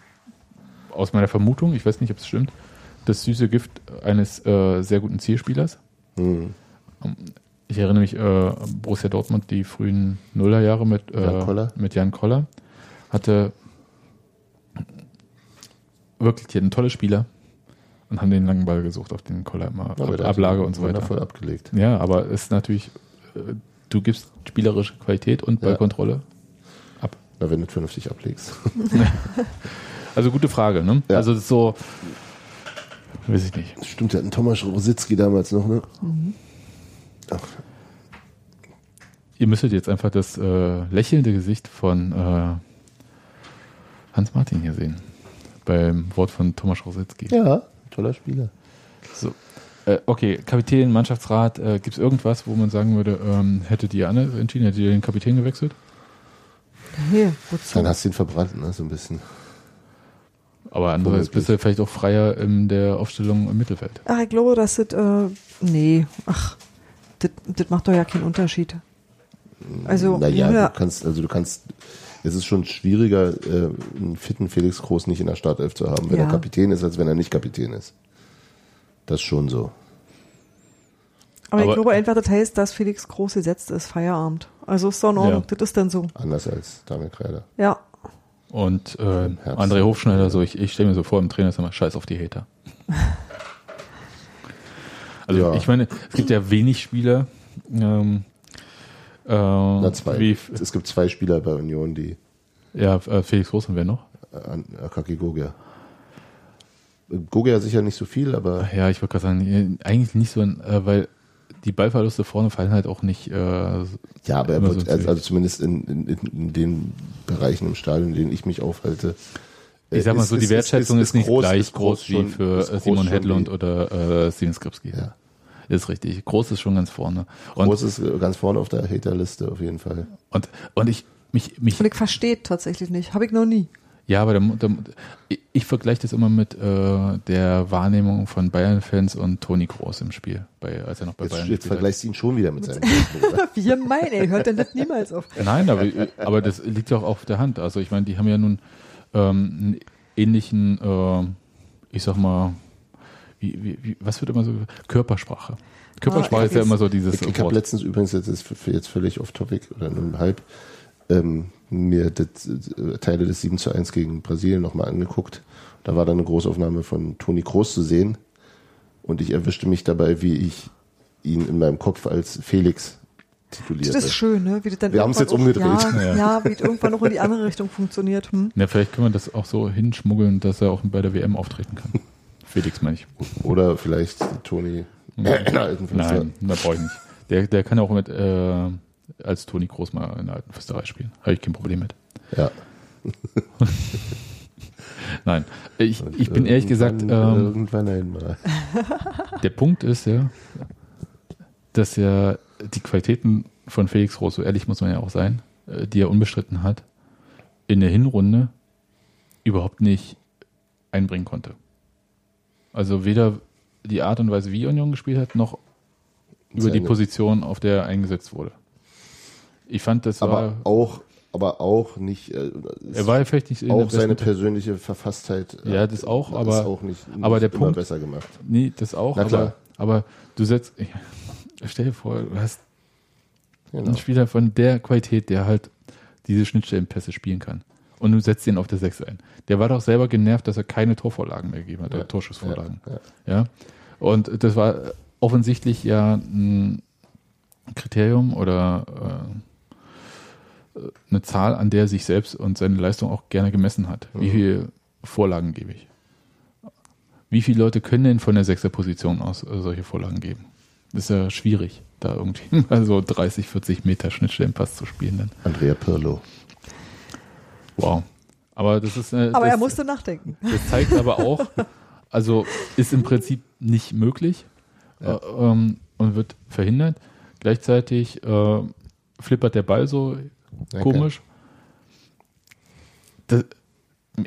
aus meiner Vermutung, ich weiß nicht, ob es stimmt, das süße Gift eines äh, sehr guten Zielspielers. Hm. Ich erinnere mich, äh, Borussia Dortmund, die frühen Nullerjahre mit, äh, Jan Koller. mit Jan Koller, hatte wirklich die hatten tolle Spieler und haben den langen Ball gesucht, auf den Koller immer hat Ablage und so weiter. Wundervoll abgelegt. Ja, aber es ist natürlich, äh, du gibst spielerische Qualität und Ja. Ballkontrolle ab. Na, wenn du vernünftig ablegst. Also gute Frage, ne? Ja. Also so, weiß ich nicht. Stimmt, der hatten Thomas Rositzky damals noch, ne? Ach, Ihr müsstet jetzt einfach das äh, lächelnde Gesicht von äh, Hans Martin hier sehen. Beim Wort von Thomas Rositzky. ja, toller Spieler. So. Äh, okay, Kapitän, Mannschaftsrat, äh, gibt es irgendwas, wo man sagen würde, ähm, hättet ihr anders entschieden, hättet ihr den Kapitän gewechselt? Nee, wozu? Dann hast du ihn verbrannt, ne? So ein bisschen. Aber andererseits bist du vielleicht auch freier in der Aufstellung im Mittelfeld. Ach, ich glaube, das ist, äh, nee, ach, das das macht doch ja keinen Unterschied. Also, Naja, ja, du kannst, also du kannst, es ist schon schwieriger, äh, einen fitten Felix Groß nicht in der Startelf zu haben, wenn Ja. er Kapitän ist, als wenn er nicht Kapitän ist. Das ist schon so. Aber, aber- ich glaube einfach, das heißt, dass Felix Groß gesetzt ist, Feierabend. Also ist doch in Ordnung, Ja. das ist dann so. Anders als Daniel Kreider. Ja, Und äh. André Hofschneider, so ich, ich stelle mir so vor, im Trainerzimmer, scheiß auf die Hater. Also Ja. ich meine, es gibt ja wenig Spieler, ähm, äh, Na, zwei. wie es gibt zwei Spieler bei Union, die ja, äh, Felix Groß und wer noch? äh, Akaki Gogia. Gogia sicher nicht so viel, aber Ja, ich wollte gerade sagen, eigentlich nicht so, ein, äh, weil die Ballverluste vorne fallen halt auch nicht. Äh, ja, aber er wird, so also, also zumindest in, in, in, den Bereichen im Stadion, in denen ich mich aufhalte. ich sag mal so, die Wertschätzung ist, nicht gleich groß, wie schon- für ist äh, groß Simon Hedlund wie- oder äh, Steven Skripski. Ja. Ist richtig. Groß ist schon ganz vorne. Und, Groß ist äh, ganz vorne auf der Haterliste auf jeden Fall. und, und ich, mich, mich und ich verstehe tatsächlich nicht. Habe ich noch nie. Ja, aber der, der, ich, ich vergleiche das immer mit äh, der Wahrnehmung von Bayern-Fans und Toni Kroos im Spiel, bei, als er noch bei Jetzt, Bayern jetzt vergleichst du ihn schon wieder mit seinem. Wie gemein, ey, hört denn das niemals auf. Nein, aber, aber das liegt ja auch auf der Hand. Also ich meine, die haben ja nun ähm, einen ähnlichen, äh, ich sag mal, wie, wie, wie, was wird immer so, Körpersprache. Körpersprache Ah, ist ja immer so dieses Ich, ich habe letztens übrigens, jetzt ist jetzt völlig off-topic oder nur halb, ähm, mir das, äh, Teile des 7 zu 1 gegen Brasilien nochmal angeguckt. Da war dann eine Großaufnahme von Toni Kroos zu sehen und ich erwischte mich dabei, wie ich ihn in meinem Kopf als Felix titulierte. Das ist schön, ne? Wie das dann Wir haben's irgendwann jetzt umgedreht. Ja, Ja. ja. wie es irgendwann noch in die andere Richtung funktioniert. Hm? Ja, vielleicht können wir das auch so hinschmuggeln, dass er auch bei der WM auftreten kann. Felix meine ich. Oder vielleicht Toni in der alten Fenster. Nein, da brauche ich nicht. Der, der kann auch mit äh, als Toni Groß mal in der alten Fürsterei spielen. Habe ich kein Problem mit. Ja. Nein, ich, Und ich bin ehrlich gesagt, irgendwann- ähm, irgendwann einmal. der Punkt ist ja, dass ja die Qualitäten von Felix Groß, so ehrlich muss man ja auch sein, äh, die er unbestritten hat, in der Hinrunde überhaupt nicht einbringen konnte. Also weder die Art und Weise, wie Union gespielt hat, noch über die Position, auf der er eingesetzt wurde. Ich fand, das Aber war. auch, aber auch nicht. Äh, Er war ja vielleicht nicht auch seine persönliche Verfasstheit. äh, Ja, das auch, aber- auch nicht, nicht aber der Punkt- besser gemacht. Nee, das auch, Na aber, klar. aber du setzt. Stell dir vor, du hast Genau. einen Spieler von der Qualität, der halt diese Schnittstellenpässe spielen kann. Und du setzt ihn auf der 6 ein. Der war doch selber genervt, dass er keine Torvorlagen mehr gegeben hat, Ja. oder Torschussvorlagen. Ja, Ja. Und das war offensichtlich ja ein Kriterium oder äh, eine Zahl, an der er sich selbst und seine Leistung auch gerne gemessen hat. Wie Mhm. viele Vorlagen gebe ich? Wie viele Leute können denn von der sechster Position aus äh, solche Vorlagen geben? Das ist ja schwierig, da irgendwie mal so 30, 40 Meter Schnittstellenpass zu spielen dann. Andrea Pirlo. Wow. Aber das ist äh, Aber das, er musste nachdenken. das zeigt aber auch, also ist im Prinzip nicht möglich Ja. äh, ähm, und wird verhindert. Gleichzeitig äh, flippert der Ball so Ja, komisch. Das,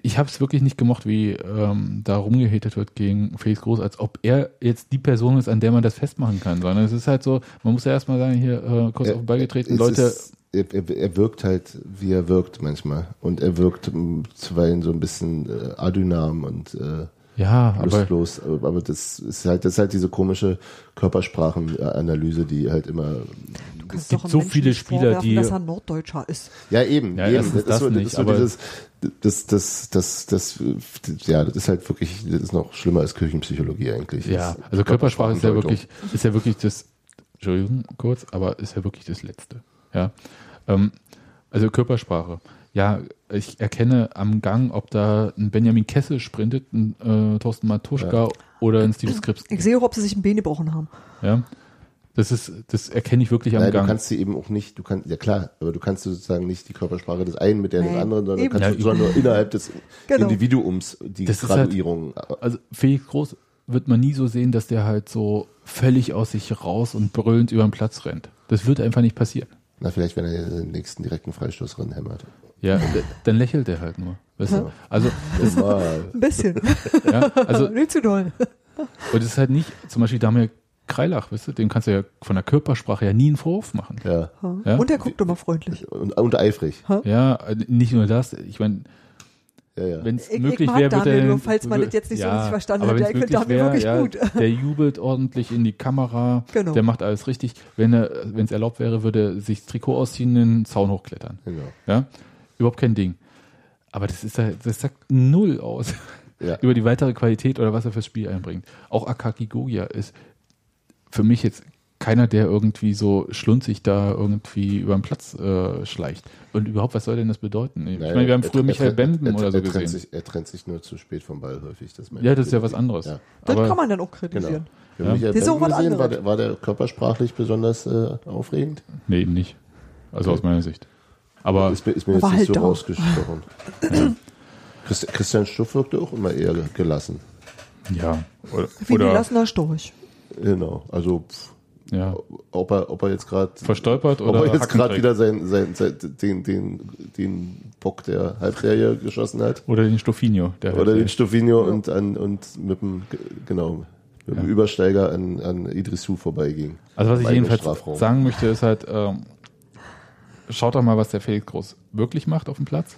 ich habe es wirklich nicht gemocht, wie ähm, da rumgehatet wird gegen Felix Groß, als ob er jetzt die Person ist, an der man das festmachen kann. Sondern es ist halt so, man muss ja erstmal sagen, hier äh, kurz Ja, auf den Ball getreten, Leute, ist- er, er, er wirkt halt, wie er wirkt manchmal. Und er wirkt m, zuweilen so ein bisschen äh, adynam und äh, Ja, aber lustlos. Aber, aber das ist halt, das ist halt diese komische Körpersprachenanalyse, die halt immer. Kannst gibt so Menschen viele Spieler, die- dass er Norddeutscher ist. Ja, eben, Ja, eben. erstens das so, nicht, ist so aber- dieses, das, das, das, das, ja, das ist halt wirklich, das ist noch schlimmer als Küchenpsychologie eigentlich. ja, Das also Körpersprache ist ja wirklich, ist ja wirklich das, Entschuldigung kurz, aber ist ja wirklich das Letzte. Ja, ähm, also Körpersprache. Ja, ich erkenne am Gang, ob da ein Benjamin Kessel sprintet, ein äh, Thorsten Matuschka oder ein Steve Skrips. Ich sehe auch, ob sie sich ein Bein gebrochen haben. Ja, das ist, das erkenne ich wirklich am Nein, du Gang. kannst sie eben auch nicht, du kannst, ja klar, aber du kannst sozusagen nicht die Körpersprache des einen mit der des anderen, sondern eben. kannst Ja, du sondern nur innerhalb des Genau. Individuums die Das ist halt- Graduierung. also Felix Groß wird man nie so sehen, dass der halt so völlig aus sich raus und brüllend über den Platz rennt. Das wird einfach nicht passieren. Na, vielleicht, wenn er den nächsten direkten Freistoß ranhämmert. Ja, dann lächelt er halt nur. Weißt du? Also, Normal. Ein bisschen. ja, also, Nicht zu doll. und es ist halt nicht, zum Beispiel Damir Kreilach, weißt du, dem kannst du ja von der Körpersprache ja nie einen Vorwurf machen. ja. Ja? Und er guckt immer freundlich. Und, und eifrig. Ja, äh, nicht nur das, ich meine, Ja, ja. wenn es Ich- ich möglich wäre, Daniel er. nur, falls man das jetzt nicht so richtig verstanden aber hat. Ja, find möglich Daniel wär, wirklich ja, gut. Der jubelt ordentlich in die Kamera, Genau. der macht alles richtig. Wenn er, wenn es erlaubt wäre, würde er sich das Trikot ausziehen, den Zaun hochklettern. Genau. Ja, überhaupt kein Ding. Aber das ist das sagt null aus Ja. über die weitere Qualität oder was er fürs Spiel einbringt. Auch Akaki Gogia ist für mich jetzt keiner, der irgendwie so schlunzig da irgendwie über den Platz äh, schleicht. Und überhaupt, was soll denn das bedeuten? Ich Naja, meine, wir haben er- früher er- Michael er- Bemben er- oder so er trennt gesehen. Sich, er trennt sich nur zu spät vom Ball häufig. Das Ja, das ist ja was anderes. Ja. Das Aber kann man dann auch Genau. kritisieren. Für Ja. Michael Das ist auch was gesehen, war anderes. der, war der körpersprachlich besonders äh, aufregend? nee, eben nicht. Also aus meiner Sicht. Aber ist mir, ist mir jetzt nicht halt so doch. rausgestochen. Christ, Christian Stuff wirkte auch immer eher gelassen. ja. Oder, Wie ein oder gelassener Storch. Genau. Also pff, ja. ob er, ob er jetzt gerade verstolpert ob oder er jetzt gerade wieder sein, sein, sein, den, den, den Bock der Halbserie geschossen hat. oder den Stoffinho. Der Oder den halt, Stoffinho und an und mit dem genau mit dem Ja. Übersteiger an, an Idrissou vorbeiging. Also was ich jedenfalls Strafraum. sagen möchte, ist halt, ähm, schaut doch mal, was der Felix Groß wirklich macht auf dem Platz.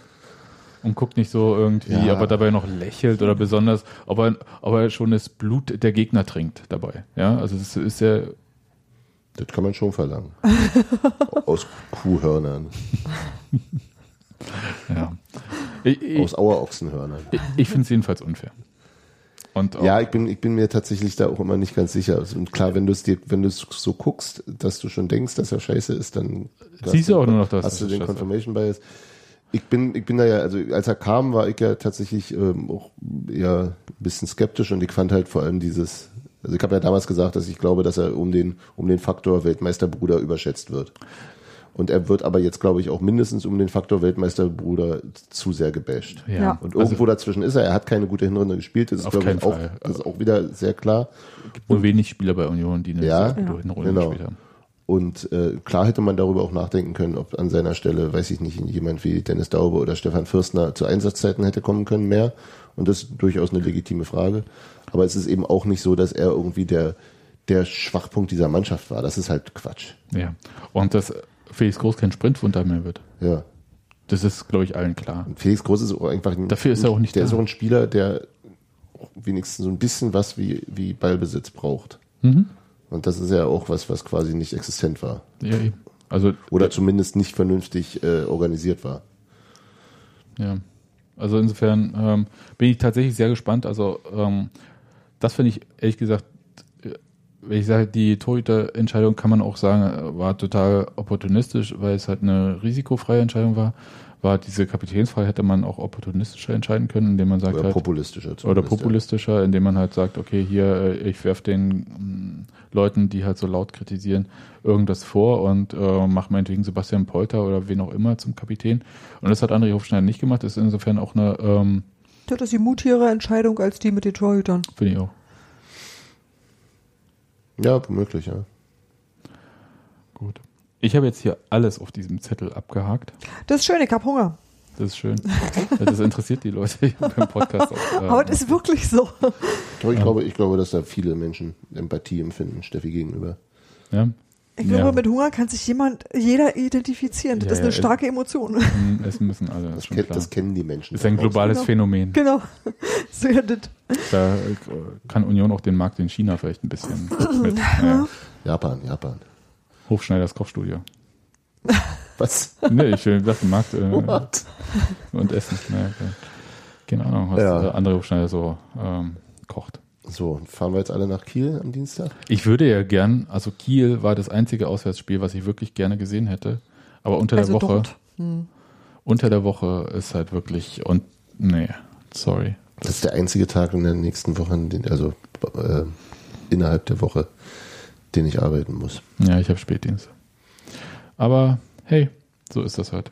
Und guckt nicht so irgendwie, Ja. ob er dabei noch lächelt oder besonders, ob er, ob er schon das Blut der Gegner trinkt dabei. Ja, also das ist ja, Das kann man schon verlangen. Aus Kuhhörnern, ja. Ich, ich, aus Auerochsenhörnern. ich, ich finde es jedenfalls unfair. Ja, ich bin, ich bin mir tatsächlich da auch immer nicht ganz sicher. Also, Und klar, wenn du es dir, wenn du es so guckst, dass du schon denkst, dass er scheiße ist, dann Siehst du auch nur noch, dass hast du es den scheiße. Confirmation Bias. Ich bin, ich bin da ja, also als er kam, war ich ja tatsächlich ähm, auch eher ein bisschen skeptisch und ich fand halt vor allem dieses, also ich habe ja damals gesagt, dass ich glaube, dass er um den, um den Faktor Weltmeisterbruder überschätzt wird. Und er wird aber jetzt, glaube ich, auch mindestens um den Faktor Weltmeisterbruder zu sehr gebasht. Ja. Ja. Und Also- irgendwo dazwischen ist er. Er hat keine gute Hinrunde gespielt. Das ist, glaube ich, auch, das ist auch wieder sehr klar. nur wenig Spieler bei Union, die eine Ja, sehr gute Hinrunde genau. gespielt haben. Und äh, klar hätte man darüber auch nachdenken können, ob an seiner Stelle, weiß ich nicht, jemand wie Dennis Daube oder Stefan Fürstner zu Einsatzzeiten hätte kommen können mehr. Und das ist durchaus eine legitime Frage. Aber es ist eben auch nicht so, dass er irgendwie der, der Schwachpunkt dieser Mannschaft war. Das ist halt Quatsch. Ja. Und dass Felix Groß kein Sprintwunder mehr wird. Ja. Das ist, glaube ich, allen klar. Und Felix Groß ist auch einfach ein, Dafür ist er auch nicht der da. ist auch ein Spieler, der wenigstens so ein bisschen was wie, wie Ballbesitz braucht. Mhm. Und das ist ja auch was, was quasi nicht existent war. Ja. Also, Oder zumindest nicht vernünftig äh, organisiert war. Ja, also insofern ähm, bin ich tatsächlich sehr gespannt. Also ähm, das finde ich ehrlich gesagt, wenn ich sage, die Torhüter-Entscheidung kann man auch sagen, war total opportunistisch, weil es halt eine risikofreie Entscheidung war. War diese Kapitänsfrei hätte man auch opportunistischer entscheiden können, indem man sagt Oder halt, populistischer oder zumindest, ja. populistischer, indem man halt sagt, okay, hier, äh, ich werf den mm, Leuten, die halt so laut kritisieren, irgendwas vor und äh, mach meinetwegen Sebastian Polter oder wen auch immer zum Kapitän. Und das hat André Hofschneider nicht gemacht, das ist insofern auch eine, ähm, Das ist die mutigere Entscheidung als die mit den Torhütern. finde ich auch. Ja, womöglich, ja. Gut. Ich habe jetzt hier alles auf diesem Zettel abgehakt. Das ist schön, ich hab Hunger. Das ist schön. Das interessiert die Leute hier beim Podcast auch. äh, Aber das ist wirklich so. Ich, glaube, ich glaube, dass da viele Menschen Empathie empfinden, Steffi gegenüber. ja. Ich glaube, Ja. mit Hunger kann sich jemand, jeder identifizieren. Das Ja, ist eine ja, starke Emotion. Mm, Essen müssen alle, das Das, kennt, das kennen die Menschen. ist ein globales Genau. Phänomen. genau. So, ja, das. Da äh, kann Union auch den Markt in China vielleicht ein bisschen mit. Naja. Japan, Japan. Hofschneiders Kochstudio. Was? Nee, ich will das den Markt äh, What? und Essen. Naja. Keine Ahnung, was Ja. andere Hofschneider so ähm, kocht. So, fahren wir jetzt alle nach Kiel am Dienstag? Ich würde ja gern, also Kiel war das einzige Auswärtsspiel, was ich wirklich gerne gesehen hätte. Aber unter Also der Woche, dort. Hm. unter der Woche ist halt wirklich und nee, sorry. Das ist der einzige Tag in der nächsten Woche, also äh, innerhalb der Woche, den ich arbeiten muss. Ja, ich habe Spätdienst. Aber hey, so ist das halt.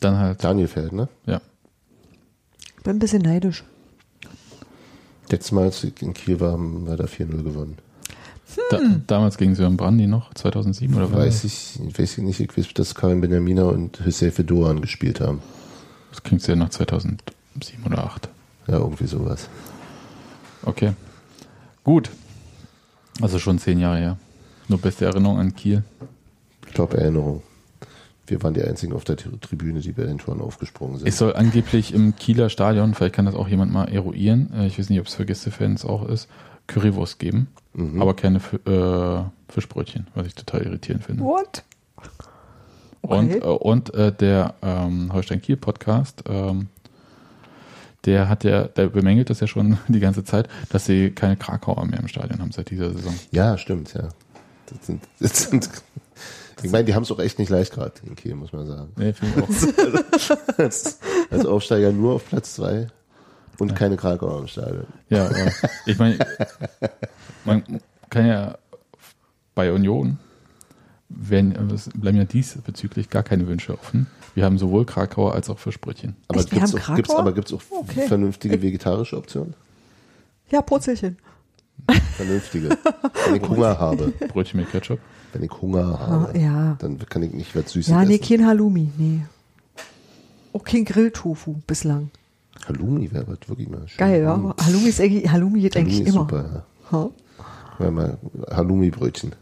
Dann halt, Daniel fährt, ne? ja. Bin ein bisschen neidisch. Letztes Mal, als in Kiel war, haben wir da 4-0 gewonnen. Da, damals gegen Sören Brandy noch, 2007 oder was? Weiß ich, weiß ich nicht, ich weiß, dass Karin Benjamina und Hüseyin Doan gespielt haben. Das klingt ja nach 2007 oder 2008. Ja, irgendwie sowas. Okay. Gut. Also schon zehn Jahre her. Nur beste Erinnerung an Kiel. Top-Erinnerung. Wir waren die einzigen auf der Tri- Tribüne, die bei den Toren aufgesprungen sind. Ich soll angeblich im Kieler Stadion, vielleicht kann das auch jemand mal eruieren, äh, ich weiß nicht, ob es für Gästefans auch ist, Currywurst geben, Mhm. aber keine äh, Fischbrötchen, was ich total irritierend finde. What? Und, Okay. äh, und äh, der ähm, Holstein-Kiel-Podcast, ähm, der hat ja, der bemängelt das ja schon die ganze Zeit, dass sie keine Krakauer mehr im Stadion haben seit dieser Saison. Ja, stimmt, ja. Das sind, das sind, ich meine, die haben es auch echt nicht leicht gerade in Kiel, muss man sagen. Nee, finde ich auch. Als, als Aufsteiger nur auf Platz zwei und keine Krakauer im Stadion. Ja, aber ich meine, man kann ja bei Union werden, es bleiben ja diesbezüglich gar keine Wünsche offen. Wir haben sowohl Krakauer als auch Fischbrötchen. Aber Echt, gibt's auch, gibt's, aber gibt's auch Okay. vernünftige vegetarische Optionen? Ja, Purzelchen. Vernünftige. Wenn ich Hunger habe, Brötchen mit Ketchup. Wenn ich Hunger Ah, habe, ja. dann kann ich nicht was Süßes Ja, nee, essen. kein Halloumi, nee. Auch kein Grilltofu bislang. Halloumi wäre was wirklich mal schön. Geil, ja. Halloumi ist eigentlich, Halloumi geht Halloumi eigentlich ist immer. super, ja. Ha? Ja, mal Halloumi-Brötchen.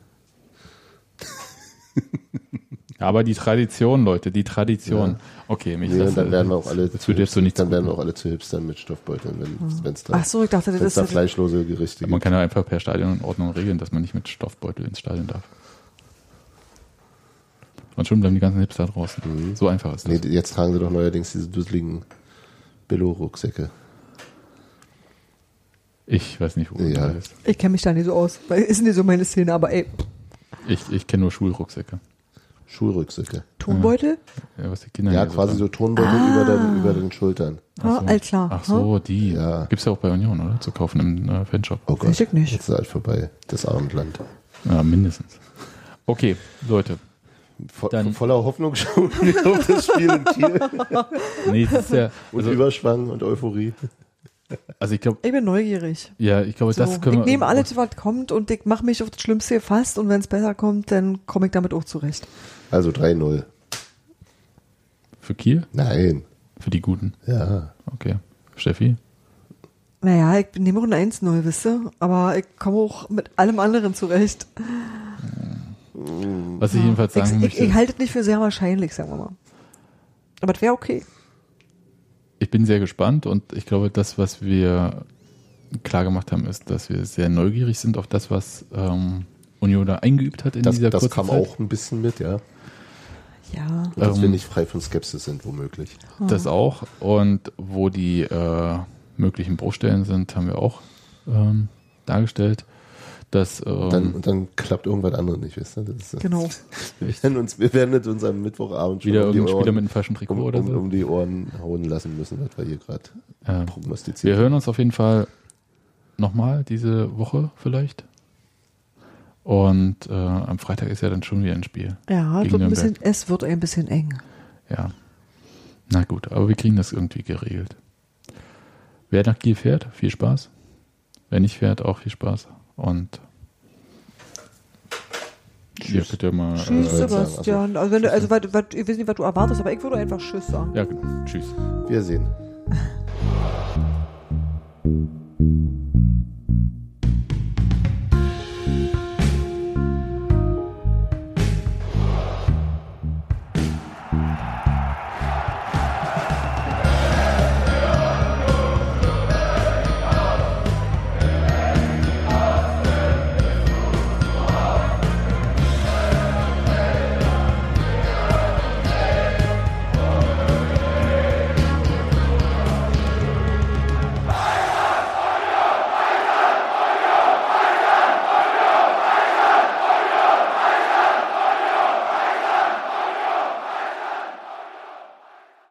Ja, aber die Tradition, Leute, die Tradition. Okay, mich Nee, das, dann werden wir auch alle so nicht dann werden wir auch alle zu Hipstern mit Stoffbeuteln, wenn es da, Ach so, ich dachte, das da ist fleischlose Gerichte Man gibt. kann ja einfach per Stadionordnung regeln, dass man nicht mit Stoffbeutel ins Stadion darf. Und schon bleiben die ganzen Hipster draußen. So einfach ist das. Nee, jetzt tragen sie doch neuerdings diese dusseligen Billo-Rucksäcke. Ich weiß nicht, wo Ja. das ist. Ich kenne mich da nicht so aus. Ist nicht so meine Szene, aber ey, Ich, ich kenne nur Schulrucksäcke. Schulrucksäcke. Tonbeutel? Ja, was die Kinder Ja, quasi so tragen. Tonbeutel über, den, über den Schultern. Ha, so. all klar. Ach so, die. Ja. Gibt's ja auch bei Union, oder? Zu kaufen im äh, Fanshop. Oh Gott, ich nicht. jetzt ist halt vorbei. Das Abendland. Ja, mindestens. Okay, Leute. Vo Dann- voller Hoffnung schon auf das Spiel in Kiel. Nee, das ist ja, Und also, Überschwang und Euphorie. also ich glaube, Ich bin neugierig. ja, ich glaube, So, das können ich wir. nehme alles, was kommt und ich mache mich auf das Schlimmste gefasst und wenn es besser kommt, dann komme ich damit auch zurecht. Also 3-0. Für Kiel? Nein. Für die Guten. Ja. Okay. Steffi? Naja, ich nehme auch ein 1-0, wisst ihr? Aber ich komme auch mit allem anderen zurecht. Was ich jedenfalls sagen ich, ich, möchte. ich halte es nicht für sehr wahrscheinlich, sagen wir mal. Aber das wäre okay. Ich bin sehr gespannt und ich glaube, das, was wir klar gemacht haben, ist, dass wir sehr neugierig sind auf das, was ähm, Union da eingeübt hat in Das, dieser das kurzen kam Zeit. auch ein bisschen mit, ja. Ja. Und dass Ähm, wir nicht frei von Skepsis sind, womöglich. Das auch. Und wo die äh, möglichen Bruchstellen sind, haben wir auch ähm, dargestellt. Dass, ähm, Dann, und dann klappt irgendwas anderes nicht, wisst ihr? Das ist, Genau. wir, werden uns, wir werden uns am Mittwochabend schon wieder um die, irgendein Spieler Ohren, mit einem falschen Trikot um, oder so. um die Ohren hauen lassen müssen, was wir hier gerade Ähm, prognostizieren. wir hören uns auf jeden Fall nochmal diese Woche vielleicht. Und äh, am Freitag ist ja dann schon wieder ein Spiel. Ja, wird, ein bisschen, es wird ein bisschen eng. Ja. Na gut, aber wir kriegen das irgendwie geregelt. Wer nach Kiel fährt, viel Spaß. Wer nicht fährt, auch viel Spaß. Und ihr könnt ja mal. Tschüss, Äh, Sebastian. Also, wenn du, also was, was, ich weiß nicht, was du erwartest, aber ich würde einfach Tschüss sagen. ja, genau. Tschüss. Wir sehen.